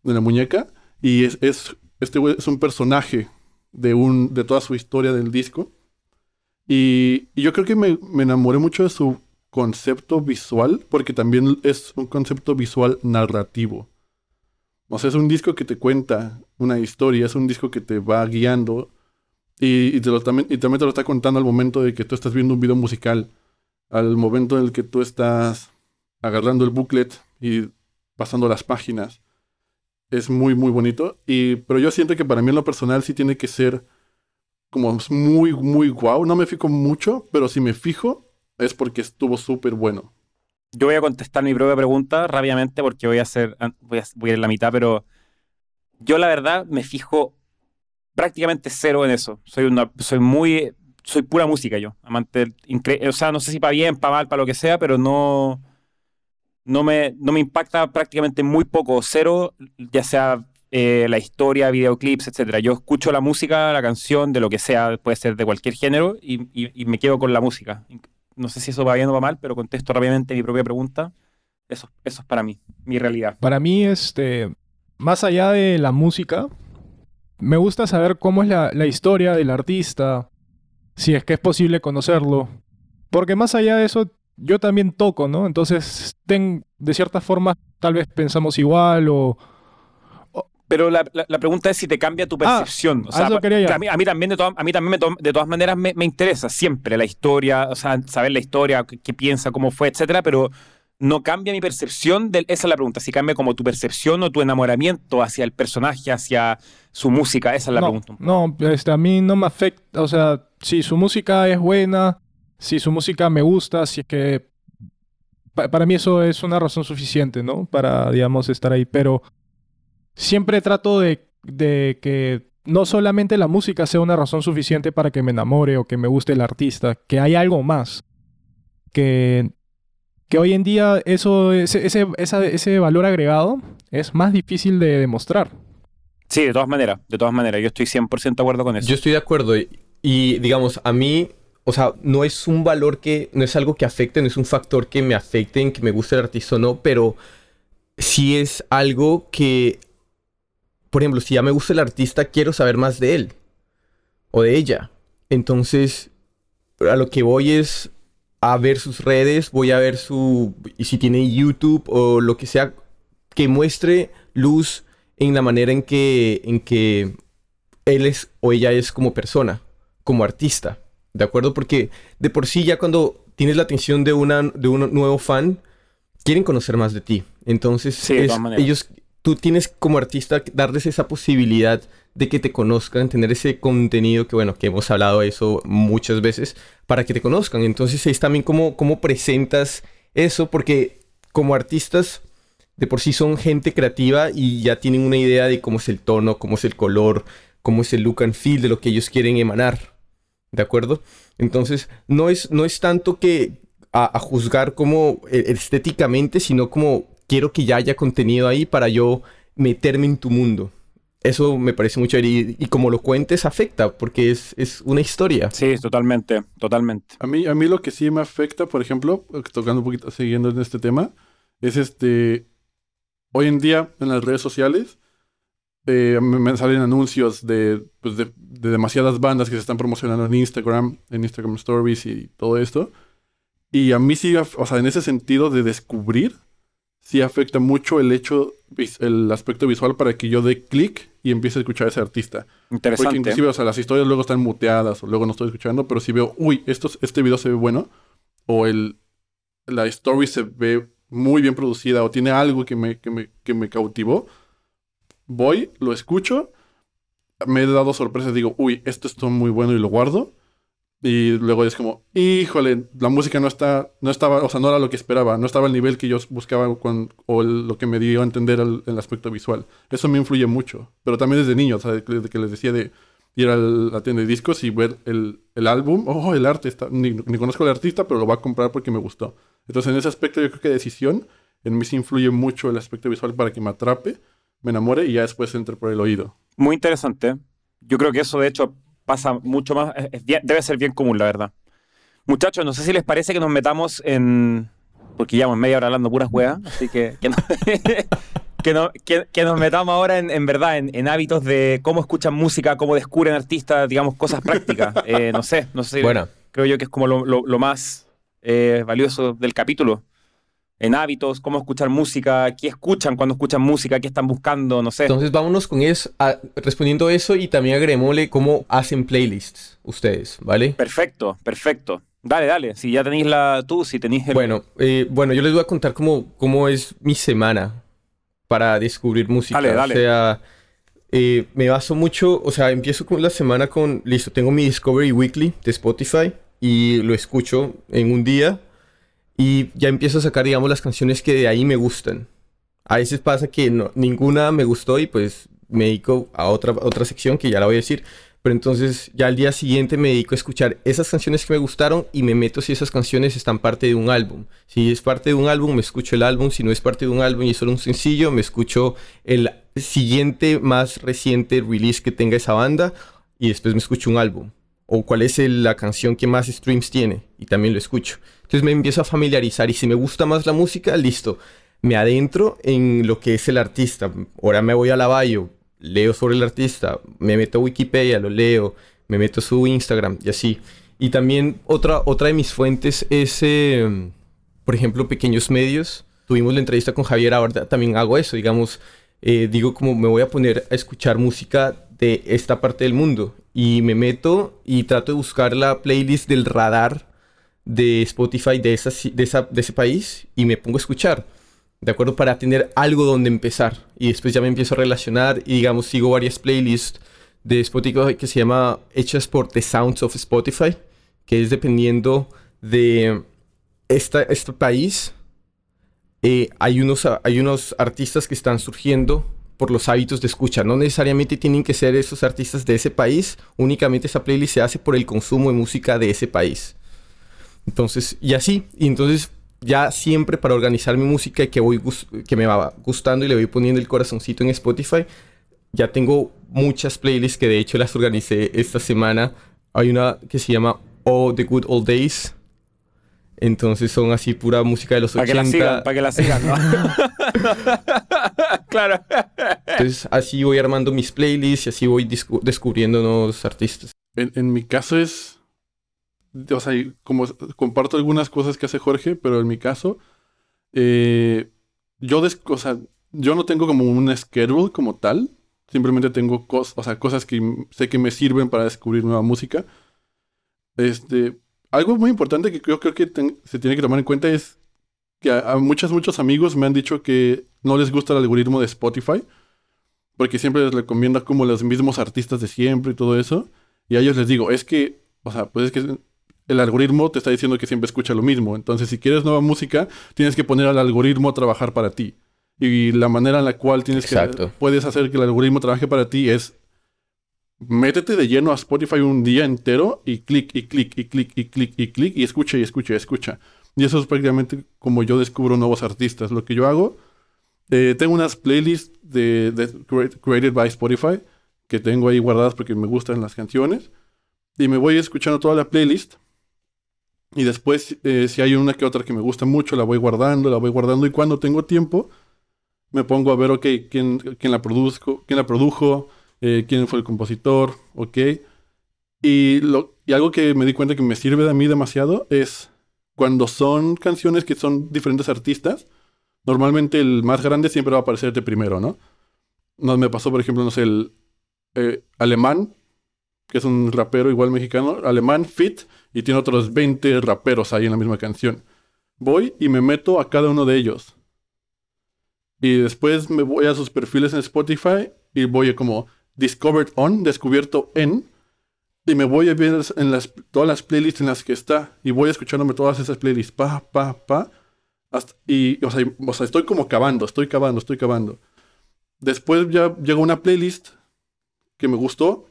de la muñeca, y es, es, este es un personaje de, un, de toda su historia del disco. Y, y yo creo que me, me enamoré mucho de su concepto visual, porque también es un concepto visual narrativo. O sea, es un disco que te cuenta una historia, es un disco que te va guiando y, te lo, también, y también te lo está contando al momento de que tú estás viendo un video musical, al momento en el que tú estás agarrando el booklet y pasando las páginas. Es muy, muy bonito. Y, pero yo siento que para mí en lo personal sí tiene que ser como muy, muy guau. No me fijo mucho, pero si me fijo es porque estuvo súper bueno. Yo voy a contestar mi propia pregunta rápidamente porque voy a hacer, voy a, voy a la mitad, pero yo la verdad me fijo prácticamente cero en eso. Soy una, soy muy, soy pura música yo, amante, del- o sea, no sé si para bien, para mal, para lo que sea, pero no, no me, no me impacta prácticamente muy poco, cero, ya sea eh, la historia, videoclips, etcétera. Yo escucho la música, la canción, de lo que sea, puede ser de cualquier género, y, y- y me quedo con la música. No sé si eso va bien o va mal, pero contesto rápidamente mi propia pregunta. Eso, eso es para mí, mi realidad. Para mí, este, más allá de la música, me gusta saber cómo es la, la historia del artista, si es que es posible conocerlo. Porque más allá de eso, yo también toco, ¿no? Entonces, de cierta forma, tal vez pensamos igual o... Pero la, la- la pregunta es si te cambia tu Ah, percepción. o a sea, eso quería que ir. a, mí, a mí también, de, todas- a mí también me to- de todas maneras me, me interesa siempre la historia, o sea, saber la historia, qué, qué piensa, cómo fue, etcétera, pero no cambia mi percepción. De, esa es la pregunta. Si cambia como tu percepción o tu enamoramiento hacia el personaje, hacia su música. Esa es la no, pregunta. no, este, a mí no me afecta, o sea, si su música es buena, si su música me gusta, si es que... pa- para mí eso es una razón suficiente, ¿no? Para, digamos, estar ahí. Pero siempre trato de, de que no solamente la música sea una razón suficiente para que me enamore o que me guste el artista, que hay algo más. Que, que hoy en día eso, ese, ese, esa- ese valor agregado es más difícil de demostrar. Sí, de todas maneras, de todas maneras. Yo estoy 100% de acuerdo con eso. Yo estoy de acuerdo y, y, digamos, a mí, o sea, no es un valor que, no es algo que afecte, no es un factor que me afecte en que me guste el artista o no, pero sí es algo que, por ejemplo, si ya me gusta el artista, quiero saber más de él o de ella. Entonces, a lo que voy es a ver sus redes, voy a ver su, y si tiene YouTube o lo que sea, que muestre luz en la manera en que, en que él es o ella es como persona, como artista, ¿de acuerdo? Porque de por sí ya cuando tienes la atención de, una, de un nuevo fan, quieren conocer más de ti. Entonces Sí, es- ellos tú tienes como artista darles esa posibilidad de que te conozcan, tener ese contenido que, bueno, que hemos hablado de eso muchas veces, para que te conozcan. Entonces es también cómo, cómo presentas eso, porque como artistas de por sí son gente creativa y ya tienen una idea de cómo es el tono, cómo es el color, cómo es el look and feel de lo que ellos quieren emanar. ¿De acuerdo? Entonces, no es, no es tanto que a, juzgar como eh, estéticamente, sino como quiero que ya haya contenido ahí para yo meterme en tu mundo. Eso me parece mucho y, y como lo cuentes afecta porque es, es una historia. Sí, totalmente, totalmente. A mí, a mí lo que sí me afecta, por ejemplo, tocando un poquito, siguiendo en este tema, es este. Hoy en día, en las redes sociales, eh, me, me salen anuncios de, pues de, de demasiadas bandas que se están promocionando en Instagram, en Instagram Stories y todo esto. Y a mí sí, o sea, en ese sentido de descubrir, sí afecta mucho el hecho, el aspecto visual para que yo dé clic y empiece a escuchar a ese artista. Porque Interesante. inclusive, o sea, las historias luego están muteadas o luego no estoy escuchando, pero si veo, uy, esto, este video se ve bueno, o el, la story se ve muy bien producida o tiene algo que me, que me, que me cautivó, voy, lo escucho, me he dado sorpresas, digo, uy, esto está muy bueno y lo guardo. Y luego es como, híjole, la música no está, no estaba, o sea, no era lo que esperaba, no estaba al nivel que yo buscaba con, o lo que me dio a entender el, aspecto visual. Eso me influye mucho, pero también desde niño, o sea, desde que les decía de ir a la tienda de discos y ver el, el álbum, oh, el arte, está, ni, ni conozco al artista, pero lo voy a comprar porque me gustó. Entonces, en ese aspecto yo creo que decisión, en mí sí influye mucho el aspecto visual para que me atrape, me enamore y ya después entre por el oído. Muy interesante. Yo creo que eso, de hecho, pasa mucho más. es- debe ser bien común, la verdad. Muchachos, no sé si les parece que nos metamos en. Porque llevamos media hora hablando puras hueas, así que. Que, no- que, no- que- que nos metamos ahora en, en verdad en, en hábitos de cómo escuchan música, cómo descubren artistas, digamos, cosas prácticas. Eh, no sé, no sé si. Bueno, Creo yo que es como lo, lo- lo más eh, valioso del capítulo. En hábitos, cómo escuchar música, qué escuchan cuando escuchan música, qué están buscando, no sé. entonces vámonos con eso, a- respondiendo eso y también agreguémosle cómo hacen playlists ustedes, ¿vale? Perfecto, perfecto. Dale, dale. Si ya tenéis la tú, si tenéis el... Bueno, eh, bueno, yo les voy a contar cómo, cómo es mi semana para descubrir música. Dale, dale. O sea, eh, me baso mucho, o sea, empiezo con la semana con, listo, tengo mi Discovery Weekly de Spotify y lo escucho en un día y ya empiezo a sacar, digamos, las canciones que de ahí me gustan. A veces pasa que ninguna me gustó y pues me dedico a otra, otra sección que ya la voy a decir. Pero entonces ya al día siguiente me dedico a escuchar esas canciones que me gustaron y me meto si esas canciones están parte de un álbum. Si es parte de un álbum, me escucho el álbum. Si no es parte de un álbum y es solo un sencillo, me escucho el siguiente más reciente release que tenga esa banda y después me escucho un álbum. O cuál es la canción que más streams tiene y también lo escucho. Entonces me empiezo a familiarizar y si me gusta más la música, listo. Me adentro en lo que es el artista. Ahora me voy a la bio, leo sobre el artista, me meto a Wikipedia, lo leo, me meto a su Instagram y así. Y también otra, otra de mis fuentes es, eh, por ejemplo, pequeños medios. Tuvimos la entrevista con Javier, ahora también hago eso, digamos, eh, digo como me voy a poner a escuchar música de esta parte del mundo y me meto y trato de buscar la playlist del radar de Spotify de, esa, de, esa- de ese país y me pongo a escuchar. ¿De acuerdo? Para tener algo donde empezar. Y después ya me empiezo a relacionar y digamos sigo varias playlists de Spotify que se llama hechas por The Sounds of Spotify, que es dependiendo de esta, este país. eh, hay, unos, hay unos artistas que están surgiendo por los hábitos de escucha. No necesariamente tienen que ser esos artistas de ese país. Únicamente esa playlist se hace por el consumo de música de ese país. Entonces, y así. Y entonces ya siempre para organizar mi música y que, voy que me va gustando y le voy poniendo el corazoncito en Spotify, ya tengo muchas playlists que de hecho las organicé esta semana. Hay una que se llama Oh The Good Old Days. Entonces son así pura música de los Para que la 80. sigan, para que la sigan, ¿no? claro. Entonces así voy armando mis playlists y así voy descubriendo nuevos artistas. En, en mi caso es. O sea, como comparto algunas cosas que hace Jorge, pero en mi caso. eh, yo, des- o sea, yo no tengo como un schedule como tal. Simplemente tengo cos- o sea, cosas que sé que me sirven para descubrir nueva música. Este. Algo muy importante que yo creo que se tiene que tomar en cuenta es que a, a muchos, muchos amigos me han dicho que no les gusta el algoritmo de Spotify, porque siempre les recomienda como los mismos artistas de siempre y todo eso. Y a ellos les digo, es que, o sea, pues es que el algoritmo te está diciendo que siempre escucha lo mismo. Entonces, si quieres nueva música, tienes que poner al algoritmo a trabajar para ti. Y la manera en la cual tienes que puedes hacer que el algoritmo trabaje para ti es métete de lleno a Spotify un día entero y clic y clic y clic y clic y clic y escucha y escucha y escucha. Y eso es prácticamente como yo descubro nuevos artistas. Lo que yo hago, eh, tengo unas playlists de, de cre- created by Spotify que tengo ahí guardadas porque me gustan las canciones y me voy escuchando toda la playlist. Y después, eh, si hay una que otra que me gusta mucho, la voy guardando, la voy guardando. Y cuando tengo tiempo, me pongo a ver, ok, quién, quién la produzco, quién la produjo, eh, quién fue el compositor, ok. Y, lo, y algo que me di cuenta que me sirve a mí demasiado es cuando son canciones que son diferentes artistas, normalmente el más grande siempre va a aparecer de primero, ¿no? No, me pasó, por ejemplo, no sé, el eh, alemán, que es un rapero igual mexicano, alemán, fit, y tiene otros 20 raperos ahí en la misma canción. Voy y me meto a cada uno de ellos. Y después me voy a sus perfiles en Spotify y voy a como Discovered On, descubierto en. Y me voy a ver en las, todas las playlists en las que está. Y voy escuchándome todas esas playlists. Pa, pa, pa. hasta- y, o sea, y- o sea, estoy como cavando, estoy cavando, estoy cavando. Después ya llega una playlist que me gustó,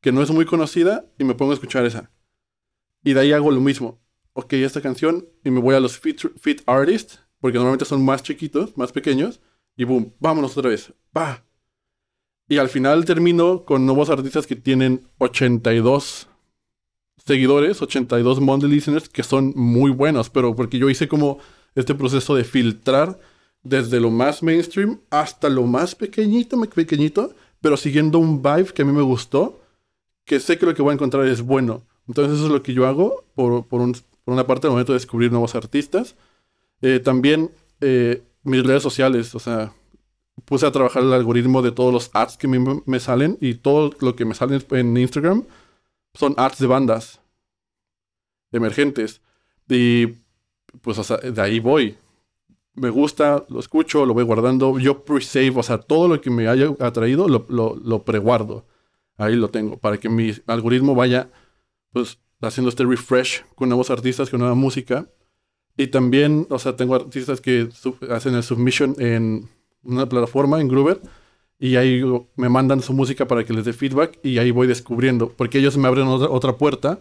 que no es muy conocida, y me pongo a escuchar esa. Y de ahí hago lo mismo. Ok, esta canción, y me voy a los feat artists, porque normalmente son más chiquitos, más pequeños, y boom, vámonos otra vez. Pa. Y al final termino con nuevos artistas que tienen 82 seguidores, 82 monthly listeners, que son muy buenos, pero porque yo hice como este proceso de filtrar desde lo más mainstream hasta lo más pequeñito, pequeñito, pero siguiendo un vibe que a mí me gustó, que sé que lo que voy a encontrar es bueno. Entonces eso es lo que yo hago por, por, un- por una parte al momento de descubrir nuevos artistas. Eh, también eh, mis redes sociales, o sea, puse a trabajar el algoritmo de todos los ads que me, me salen y todo lo que me sale en Instagram son ads de bandas emergentes. Y pues, o sea, de ahí voy. Me gusta, lo escucho, lo voy guardando. Yo pre-save, o sea, todo lo que me haya atraído lo, lo, lo preguardo. Ahí lo tengo, para que mi algoritmo vaya, pues, haciendo este refresh con nuevos artistas, con nueva música. Y también, o sea, tengo artistas que hacen el submission en una plataforma, en Groover, y ahí me mandan su música para que les dé feedback, y ahí voy descubriendo, porque ellos me abren otra, otra puerta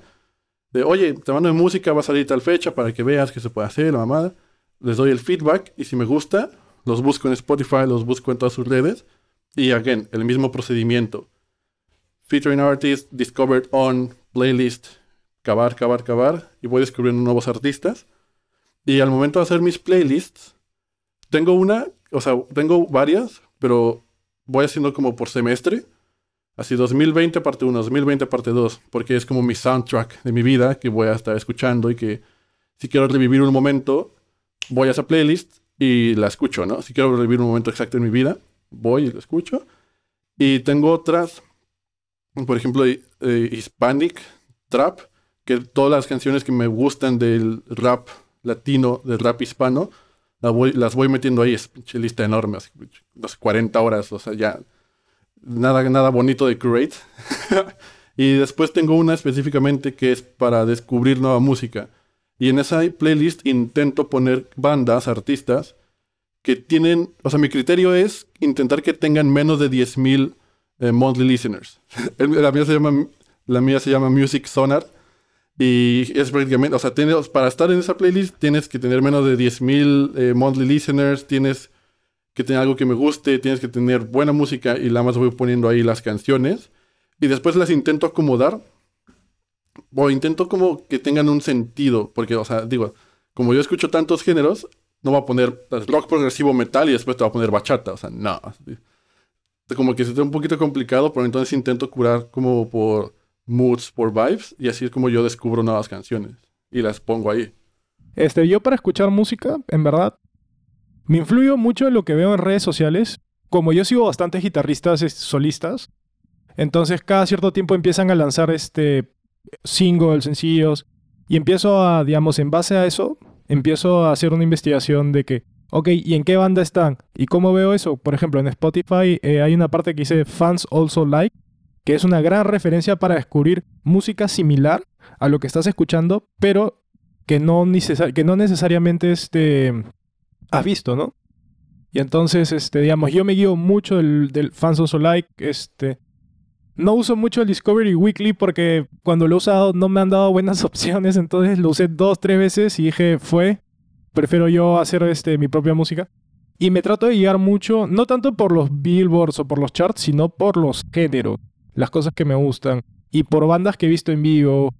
de, oye, te mando música, va a salir tal fecha para que veas que se puede hacer, la mamada. Les doy el feedback, y si me gusta, los busco en Spotify, los busco en todas sus redes, y again, el mismo procedimiento. Featuring artist, discovered on, playlist, cavar, cavar, cavar, y voy descubriendo nuevos artistas. Y al momento de hacer mis playlists, tengo una, o sea, tengo varias, pero voy haciendo como por semestre. Así 2020 parte 1, 2020 parte 2, porque es como mi soundtrack de mi vida que voy a estar escuchando y que si quiero revivir un momento, voy a esa playlist y la escucho, ¿no? Si quiero revivir un momento exacto en mi vida, voy y la escucho. Y tengo otras, por ejemplo, eh, Hispanic Trap, que todas las canciones que me gustan del rap latino, del rap hispano, las voy, metiendo ahí, es pinche lista enorme, así, unas 40 horas, o sea, ya nada, nada bonito de curate. y después tengo una específicamente que es para descubrir nueva música. Y en esa playlist intento poner bandas, artistas, que tienen, o sea, mi criterio es intentar que tengan menos de 10.000 eh, monthly listeners. La, mía se llama, la mía se llama Music Sonar. Y es prácticamente, o sea, tienes, para estar en esa playlist tienes que tener menos de 10.000 eh, monthly listeners, tienes que tener algo que me guste, tienes que tener buena música y la más voy poniendo ahí las canciones. Y después las intento acomodar o intento como que tengan un sentido, porque, o sea, digo, como yo escucho tantos géneros, no voy a poner pues, rock progresivo metal y después te voy a poner bachata, o sea, no. Como que se te un poquito complicado, pero entonces intento curar como por moods, por vibes, y así es como yo descubro nuevas canciones y las pongo ahí. Este, yo para escuchar música, en verdad, me influyo mucho en lo que veo en redes sociales. Como yo sigo bastantes guitarristas solistas, entonces cada cierto tiempo empiezan a lanzar este singles, sencillos, y empiezo a, digamos, en base a eso, empiezo a hacer una investigación de que, ok, ¿y en qué banda están? ¿Y cómo veo eso? Por ejemplo, en Spotify eh, hay una parte que dice Fans Also Like, que es una gran referencia para descubrir música similar a lo que estás escuchando, pero que no, necesariamente este, has visto, ¿no? Y entonces, este, digamos, yo me guío mucho del, del Fans Also Like, este... No uso mucho el Discovery Weekly porque cuando lo he usado no me han dado buenas opciones, entonces lo usé dos, tres veces y dije, fue, prefiero yo hacer este, mi propia música. Y me trato de guiar mucho, no tanto por los billboards o por los charts, sino por los géneros, las cosas que me gustan. Y por bandas que he visto en vivo.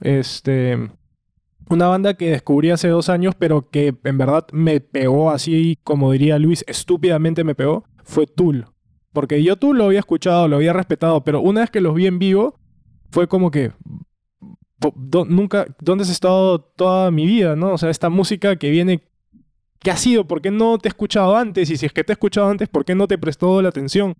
Este. Una banda que descubrí hace dos años, pero que en verdad me pegó así, como diría Luis, estúpidamente me pegó, fue Tool. Porque yo Tool lo había escuchado, lo había respetado, pero una vez que los vi en vivo, fue como que. Do- nunca. ¿Dónde has estado toda mi vida, no? O sea, esta música que viene ¿Qué ha sido? ¿Por qué no te he escuchado antes? Y si es que te he escuchado antes, ¿por qué no te prestó la atención?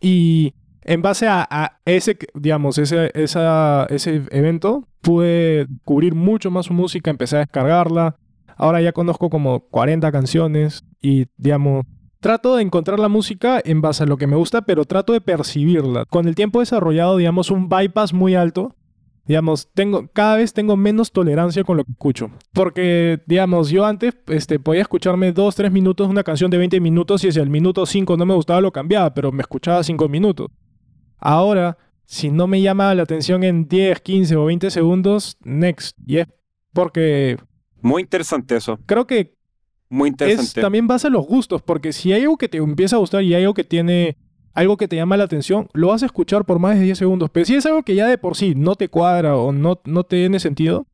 Y en base a, a ese, digamos, ese, esa- ese evento, pude cubrir mucho más su música, empecé a descargarla. Ahora ya conozco como 40 canciones y, digamos, trato de encontrar la música en base a lo que me gusta, pero trato de percibirla. Con el tiempo he desarrollado, digamos, un bypass muy alto digamos, tengo, cada vez tengo menos tolerancia con lo que escucho. Porque, digamos, yo antes este, podía escucharme dos, tres minutos de una canción de 20 minutos y si el minuto 5 no me gustaba lo cambiaba, pero me escuchaba 5 minutos. Ahora, si no me llama la atención en 10, 15 o 20 segundos, next. Y es porque Muy interesante eso. creo que Muy es interesante. también base a los gustos, porque si hay algo que te empieza a gustar y hay algo que tiene algo que te llama la atención, lo vas a escuchar por más de 10 segundos. Pero si es algo que ya de por sí no te cuadra o no, no te tiene sentido.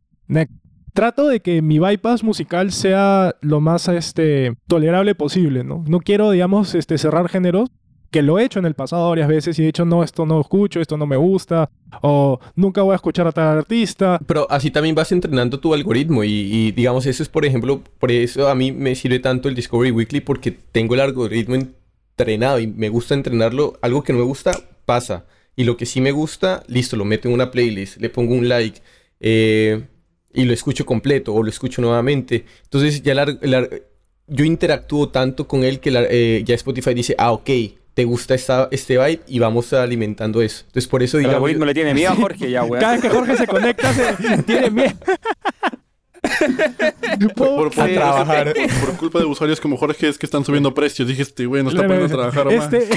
Trato de que mi bypass musical sea lo más este, tolerable posible, ¿no? No quiero, digamos, este, cerrar géneros, que lo he hecho en el pasado varias veces y he dicho, no, esto no escucho, esto no me gusta, o nunca voy a escuchar a tal artista. Pero así también vas entrenando tu algoritmo y, y, digamos, eso es, por ejemplo, por eso a mí me sirve tanto el Discovery Weekly porque tengo el algoritmo entrenado y me gusta entrenarlo. Algo que no me gusta, pasa. Y lo que sí me gusta, listo, lo meto en una playlist, le pongo un like eh, y lo escucho completo o lo escucho nuevamente. Entonces ya la- la- yo interactúo tanto con él que la- eh, ya Spotify dice, ah, ok, te gusta esta, este vibe y vamos alimentando eso. Entonces por eso El digamos... algoritmo le tiene miedo a Jorge ya, weón. Cada vez que Jorge se conecta, se tiene miedo. Por, por- A trabajar. por- por culpa de usuarios como Jorge es que están subiendo precios. Dije, este güey no está poniendo a trabajar más. Este,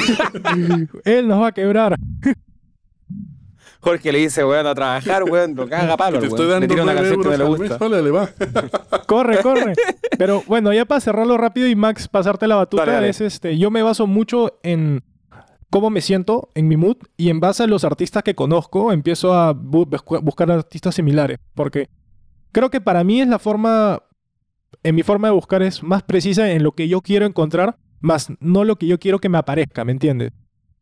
él nos va a quebrar. Jorge le dice, weón, a trabajar, weón, lo caga palo, te estoy. Le dando tira una 9 canción que no le mes, gusta. va. Corre, corre. Pero bueno, ya para cerrarlo rápido y Max, pasarte la batuta, Dale, dale. es este. Yo me baso mucho en cómo me siento, en mi mood, y en base a los artistas que conozco, empiezo a bu- buscar artistas similares. Porque creo que para mí es la forma. En mi forma de buscar es más precisa en lo que yo quiero encontrar, más no lo que yo quiero que me aparezca, ¿me entiendes?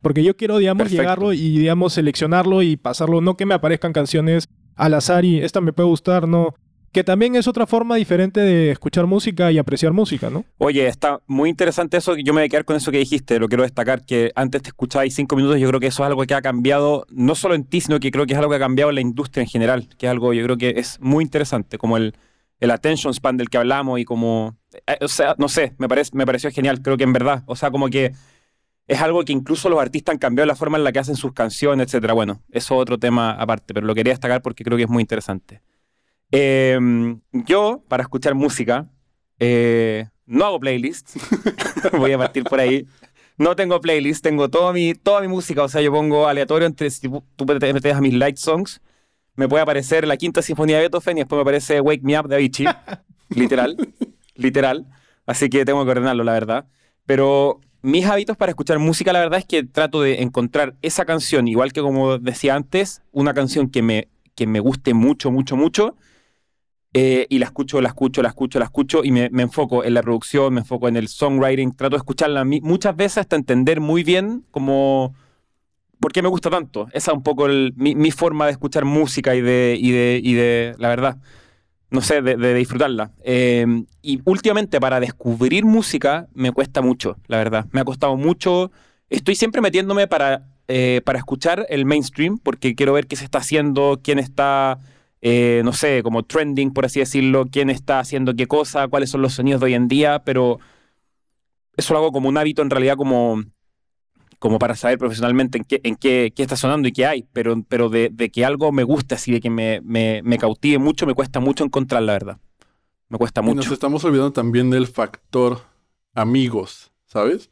Porque yo quiero, digamos, Perfecto. llegarlo y, digamos, seleccionarlo y pasarlo. No que me aparezcan canciones al azar y esta me puede gustar, no. Que también es otra forma diferente de escuchar música y apreciar música, ¿no? Oye, está muy interesante eso. Yo me voy a quedar con eso que dijiste. Lo quiero destacar que antes te escuchabais cinco minutos. Yo creo que eso es algo que ha cambiado, no solo en ti, sino que creo que es algo que ha cambiado en la industria en general. Que es algo, yo creo que es muy interesante. Como el, el attention span del que hablamos y como. eh, o sea, no sé, me, parece, me pareció genial. Creo que en verdad. O sea, como que es algo que incluso los artistas han cambiado la forma en la que hacen sus canciones, etcétera. Bueno, eso es otro tema aparte, pero lo quería destacar porque creo que es muy interesante. Eh, yo, para escuchar música, eh, no hago playlists. Voy a partir por ahí. No tengo playlist, tengo toda mi, toda mi música. O sea, yo pongo aleatorio entre. Si tú tú te metes a mis light songs, me puede aparecer la quinta sinfonía de Beethoven y después me aparece Wake Me Up de Avicii. literal. literal. Así que tengo que ordenarlo, la verdad. Pero mis hábitos para escuchar música, la verdad es que trato de encontrar esa canción, igual que como decía antes, una canción que me, que me guste mucho, mucho, mucho. Eh, y la escucho, la escucho, la escucho, la escucho y me, me enfoco en la producción, me enfoco en el songwriting, trato de escucharla muchas veces hasta entender muy bien como por qué me gusta tanto. Esa es un poco mi, mi forma de escuchar música y de, y de, y de la verdad, no sé, de, de disfrutarla. Eh, y últimamente para descubrir música me cuesta mucho, la verdad. Me ha costado mucho. Estoy siempre metiéndome para, eh, para escuchar el mainstream porque quiero ver qué se está haciendo, quién está eh, no sé, como trending, por así decirlo, quién está haciendo qué cosa, cuáles son los sonidos de hoy en día, pero eso lo hago como un hábito en realidad como, como para saber profesionalmente en qué, en qué, qué está sonando y qué hay, pero, pero de, de que algo me guste así, de que me, me, me cautive mucho, me cuesta mucho encontrar, la verdad. Me cuesta Y nos mucho. estamos olvidando también del factor amigos, ¿sabes?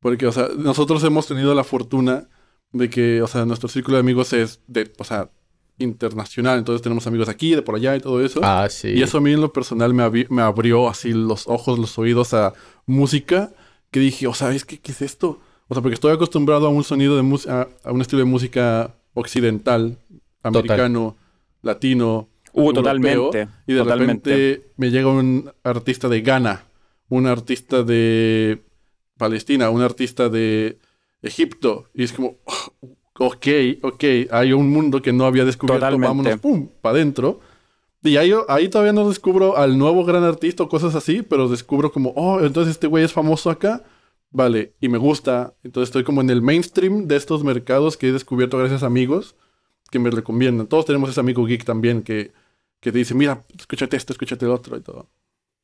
Porque, o sea, nosotros hemos tenido la fortuna de que, o sea, nuestro círculo de amigos es de, o sea, internacional. Entonces tenemos amigos aquí, de por allá y todo eso. Ah, sí. Y eso a mí en lo personal me, abri- me abrió así los ojos, los oídos a música que dije, o sea, es que, ¿qué es esto? O sea, porque estoy acostumbrado a un sonido de música, a un estilo de música occidental, americano, latino, Uh, europeo, totalmente. y de totalmente. repente me llega un artista de Ghana, un artista de Palestina, un artista de Egipto. Y es como, ok, ok, hay un mundo que no había descubierto, Totalmente. vámonos, pum, para adentro. Y ahí, ahí todavía no descubro al nuevo gran artista o cosas así, pero descubro como, oh, entonces este güey es famoso acá. Vale, y me gusta. Entonces estoy como en el mainstream de estos mercados que he descubierto gracias a amigos que me recomiendan. Todos tenemos ese amigo geek también que, que te dice, mira, escúchate esto, escúchate el otro y todo.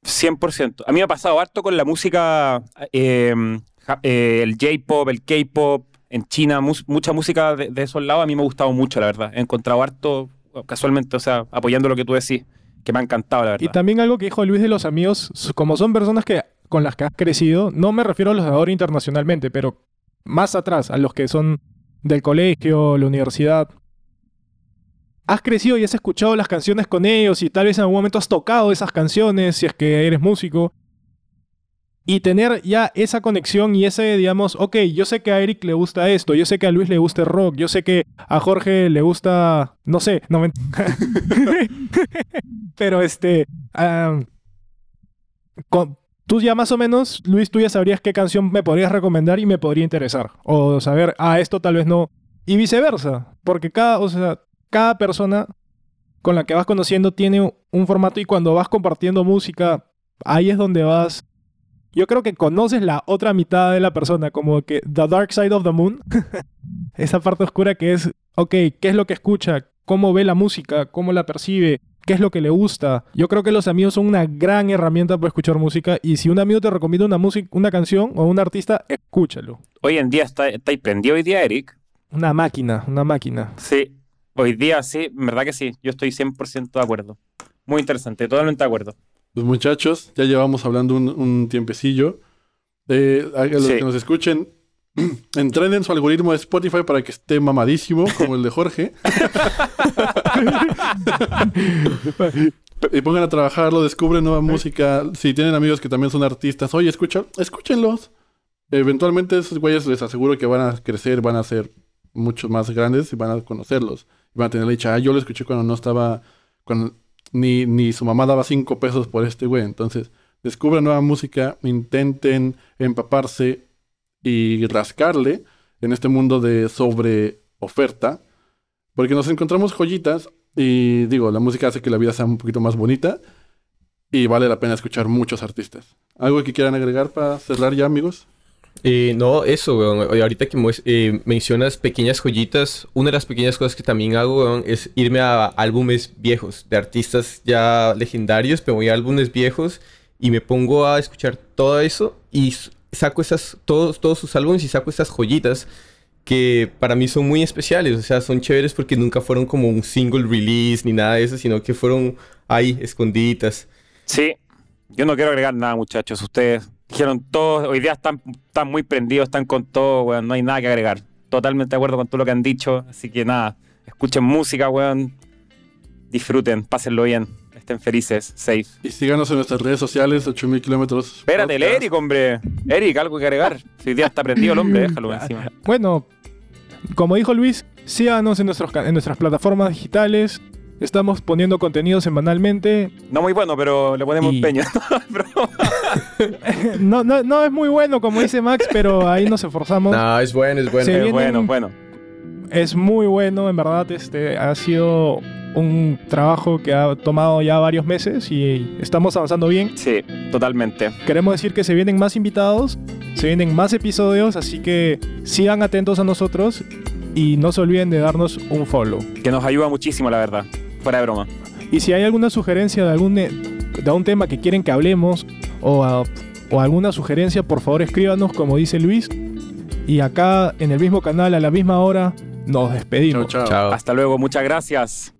100%. A mí me ha pasado harto con la música, eh, eh, el J-pop, el K-pop, en China, mucha música de, de esos lados a mí me ha gustado mucho, la verdad. He encontrado harto, casualmente, o sea, apoyando lo que tú decís, que me ha encantado, la Y verdad. también algo que dijo Luis de los amigos, como son personas que con las que has crecido, no me refiero a los de ahora internacionalmente, pero más atrás, a los que son del colegio, la universidad. Has crecido y has escuchado las canciones con ellos y tal vez en algún momento has tocado esas canciones si es que eres músico. Y tener ya esa conexión y ese, digamos, ok, yo sé que a Eric le gusta esto, yo sé que a Luis le gusta rock, yo sé que a Jorge le gusta, no sé, no me... Pero este, con- tú ya más o menos, Luis, tú ya sabrías qué canción me podrías recomendar y me podría interesar. O saber, ah, esto tal vez no. Y viceversa, porque cada, o sea, cada persona con la que vas conociendo tiene un formato y cuando vas compartiendo música, ahí es donde vas. Yo creo que conoces la otra mitad de la persona, como que The Dark Side of the Moon. Esa parte oscura que es, ok, ¿qué es lo que escucha? ¿Cómo ve la música? ¿Cómo la percibe? ¿Qué es lo que le gusta? Yo creo que los amigos son una gran herramienta para escuchar música y si un amigo te recomienda una, música, una canción o un artista, escúchalo. Hoy en día está, está prendido hoy día, Eric. Una máquina, una máquina. Sí, hoy día sí, verdad que sí. Yo estoy 100% de acuerdo. Muy interesante, totalmente de acuerdo. Pues muchachos, ya llevamos hablando un, un tiempecillo. Eh, a los Sí. que nos escuchen, entrenen su algoritmo de Spotify para que esté mamadísimo, como el de Jorge. y pongan a trabajarlo, descubren nueva música. Si tienen amigos que también son artistas, oye, escucha, escúchenlos. Eventualmente esos güeyes les aseguro que van a crecer, van a ser mucho más grandes y van a conocerlos. Y van a tener la dicha, ah, yo lo escuché cuando no estaba, cuando ni, ni su mamá daba cinco pesos por este güey. Entonces, descubran nueva música, intenten empaparse y rascarle en este mundo de sobre oferta. Porque nos encontramos joyitas y digo, la música hace que la vida sea un poquito más bonita y vale la pena escuchar muchos artistas. ¿Algo que quieran agregar para cerrar ya, amigos? Eh, no, eso, weón. Ahorita que eh, mencionas pequeñas joyitas, una de las pequeñas cosas que también hago, weón, es irme a álbumes viejos de artistas ya legendarios, pero voy a álbumes viejos y me pongo a escuchar todo eso y saco esas, todos, todos sus álbumes y saco esas joyitas que para mí son muy especiales, o sea, son chéveres porque nunca fueron como un single release ni nada de eso, sino que fueron ahí, escondiditas. Sí, yo no quiero agregar nada, muchachos. Ustedes dijeron todo, hoy día están, están muy prendidos, están con todo, weón, no hay nada que agregar. Totalmente de acuerdo con todo lo que han dicho, así que nada, escuchen música, weón, disfruten, pásenlo bien, estén felices, safe. Y síganos en nuestras redes sociales, 8000 kilómetros. Espérate, el. Eric, hombre. Eric, algo que agregar. Si hoy día está prendido el hombre, déjalo encima. Bueno, como dijo Luis, síganos en, nuestros, en nuestras plataformas digitales. Estamos poniendo contenido semanalmente. No muy bueno, pero le ponemos Y- empeño. No, no, no es muy bueno, como dice Max, pero ahí nos esforzamos. No, es bueno, es bueno. Vienen- bueno, bueno. Es muy bueno, en verdad. Este ha sido un trabajo que ha tomado ya varios meses y estamos avanzando bien. Sí, totalmente. Queremos decir que se vienen más invitados, se vienen más episodios, así que sigan atentos a nosotros y no se olviden de darnos un follow. Que nos ayuda muchísimo, la verdad. Fuera de broma. Y si hay alguna sugerencia de algún, eh, de un tema que quieren que hablemos o, a- o alguna sugerencia, por favor escríbanos, como dice Luis. Y acá en el mismo canal, a la misma hora, nos despedimos. Chao, chao. Chao. Hasta luego, muchas gracias.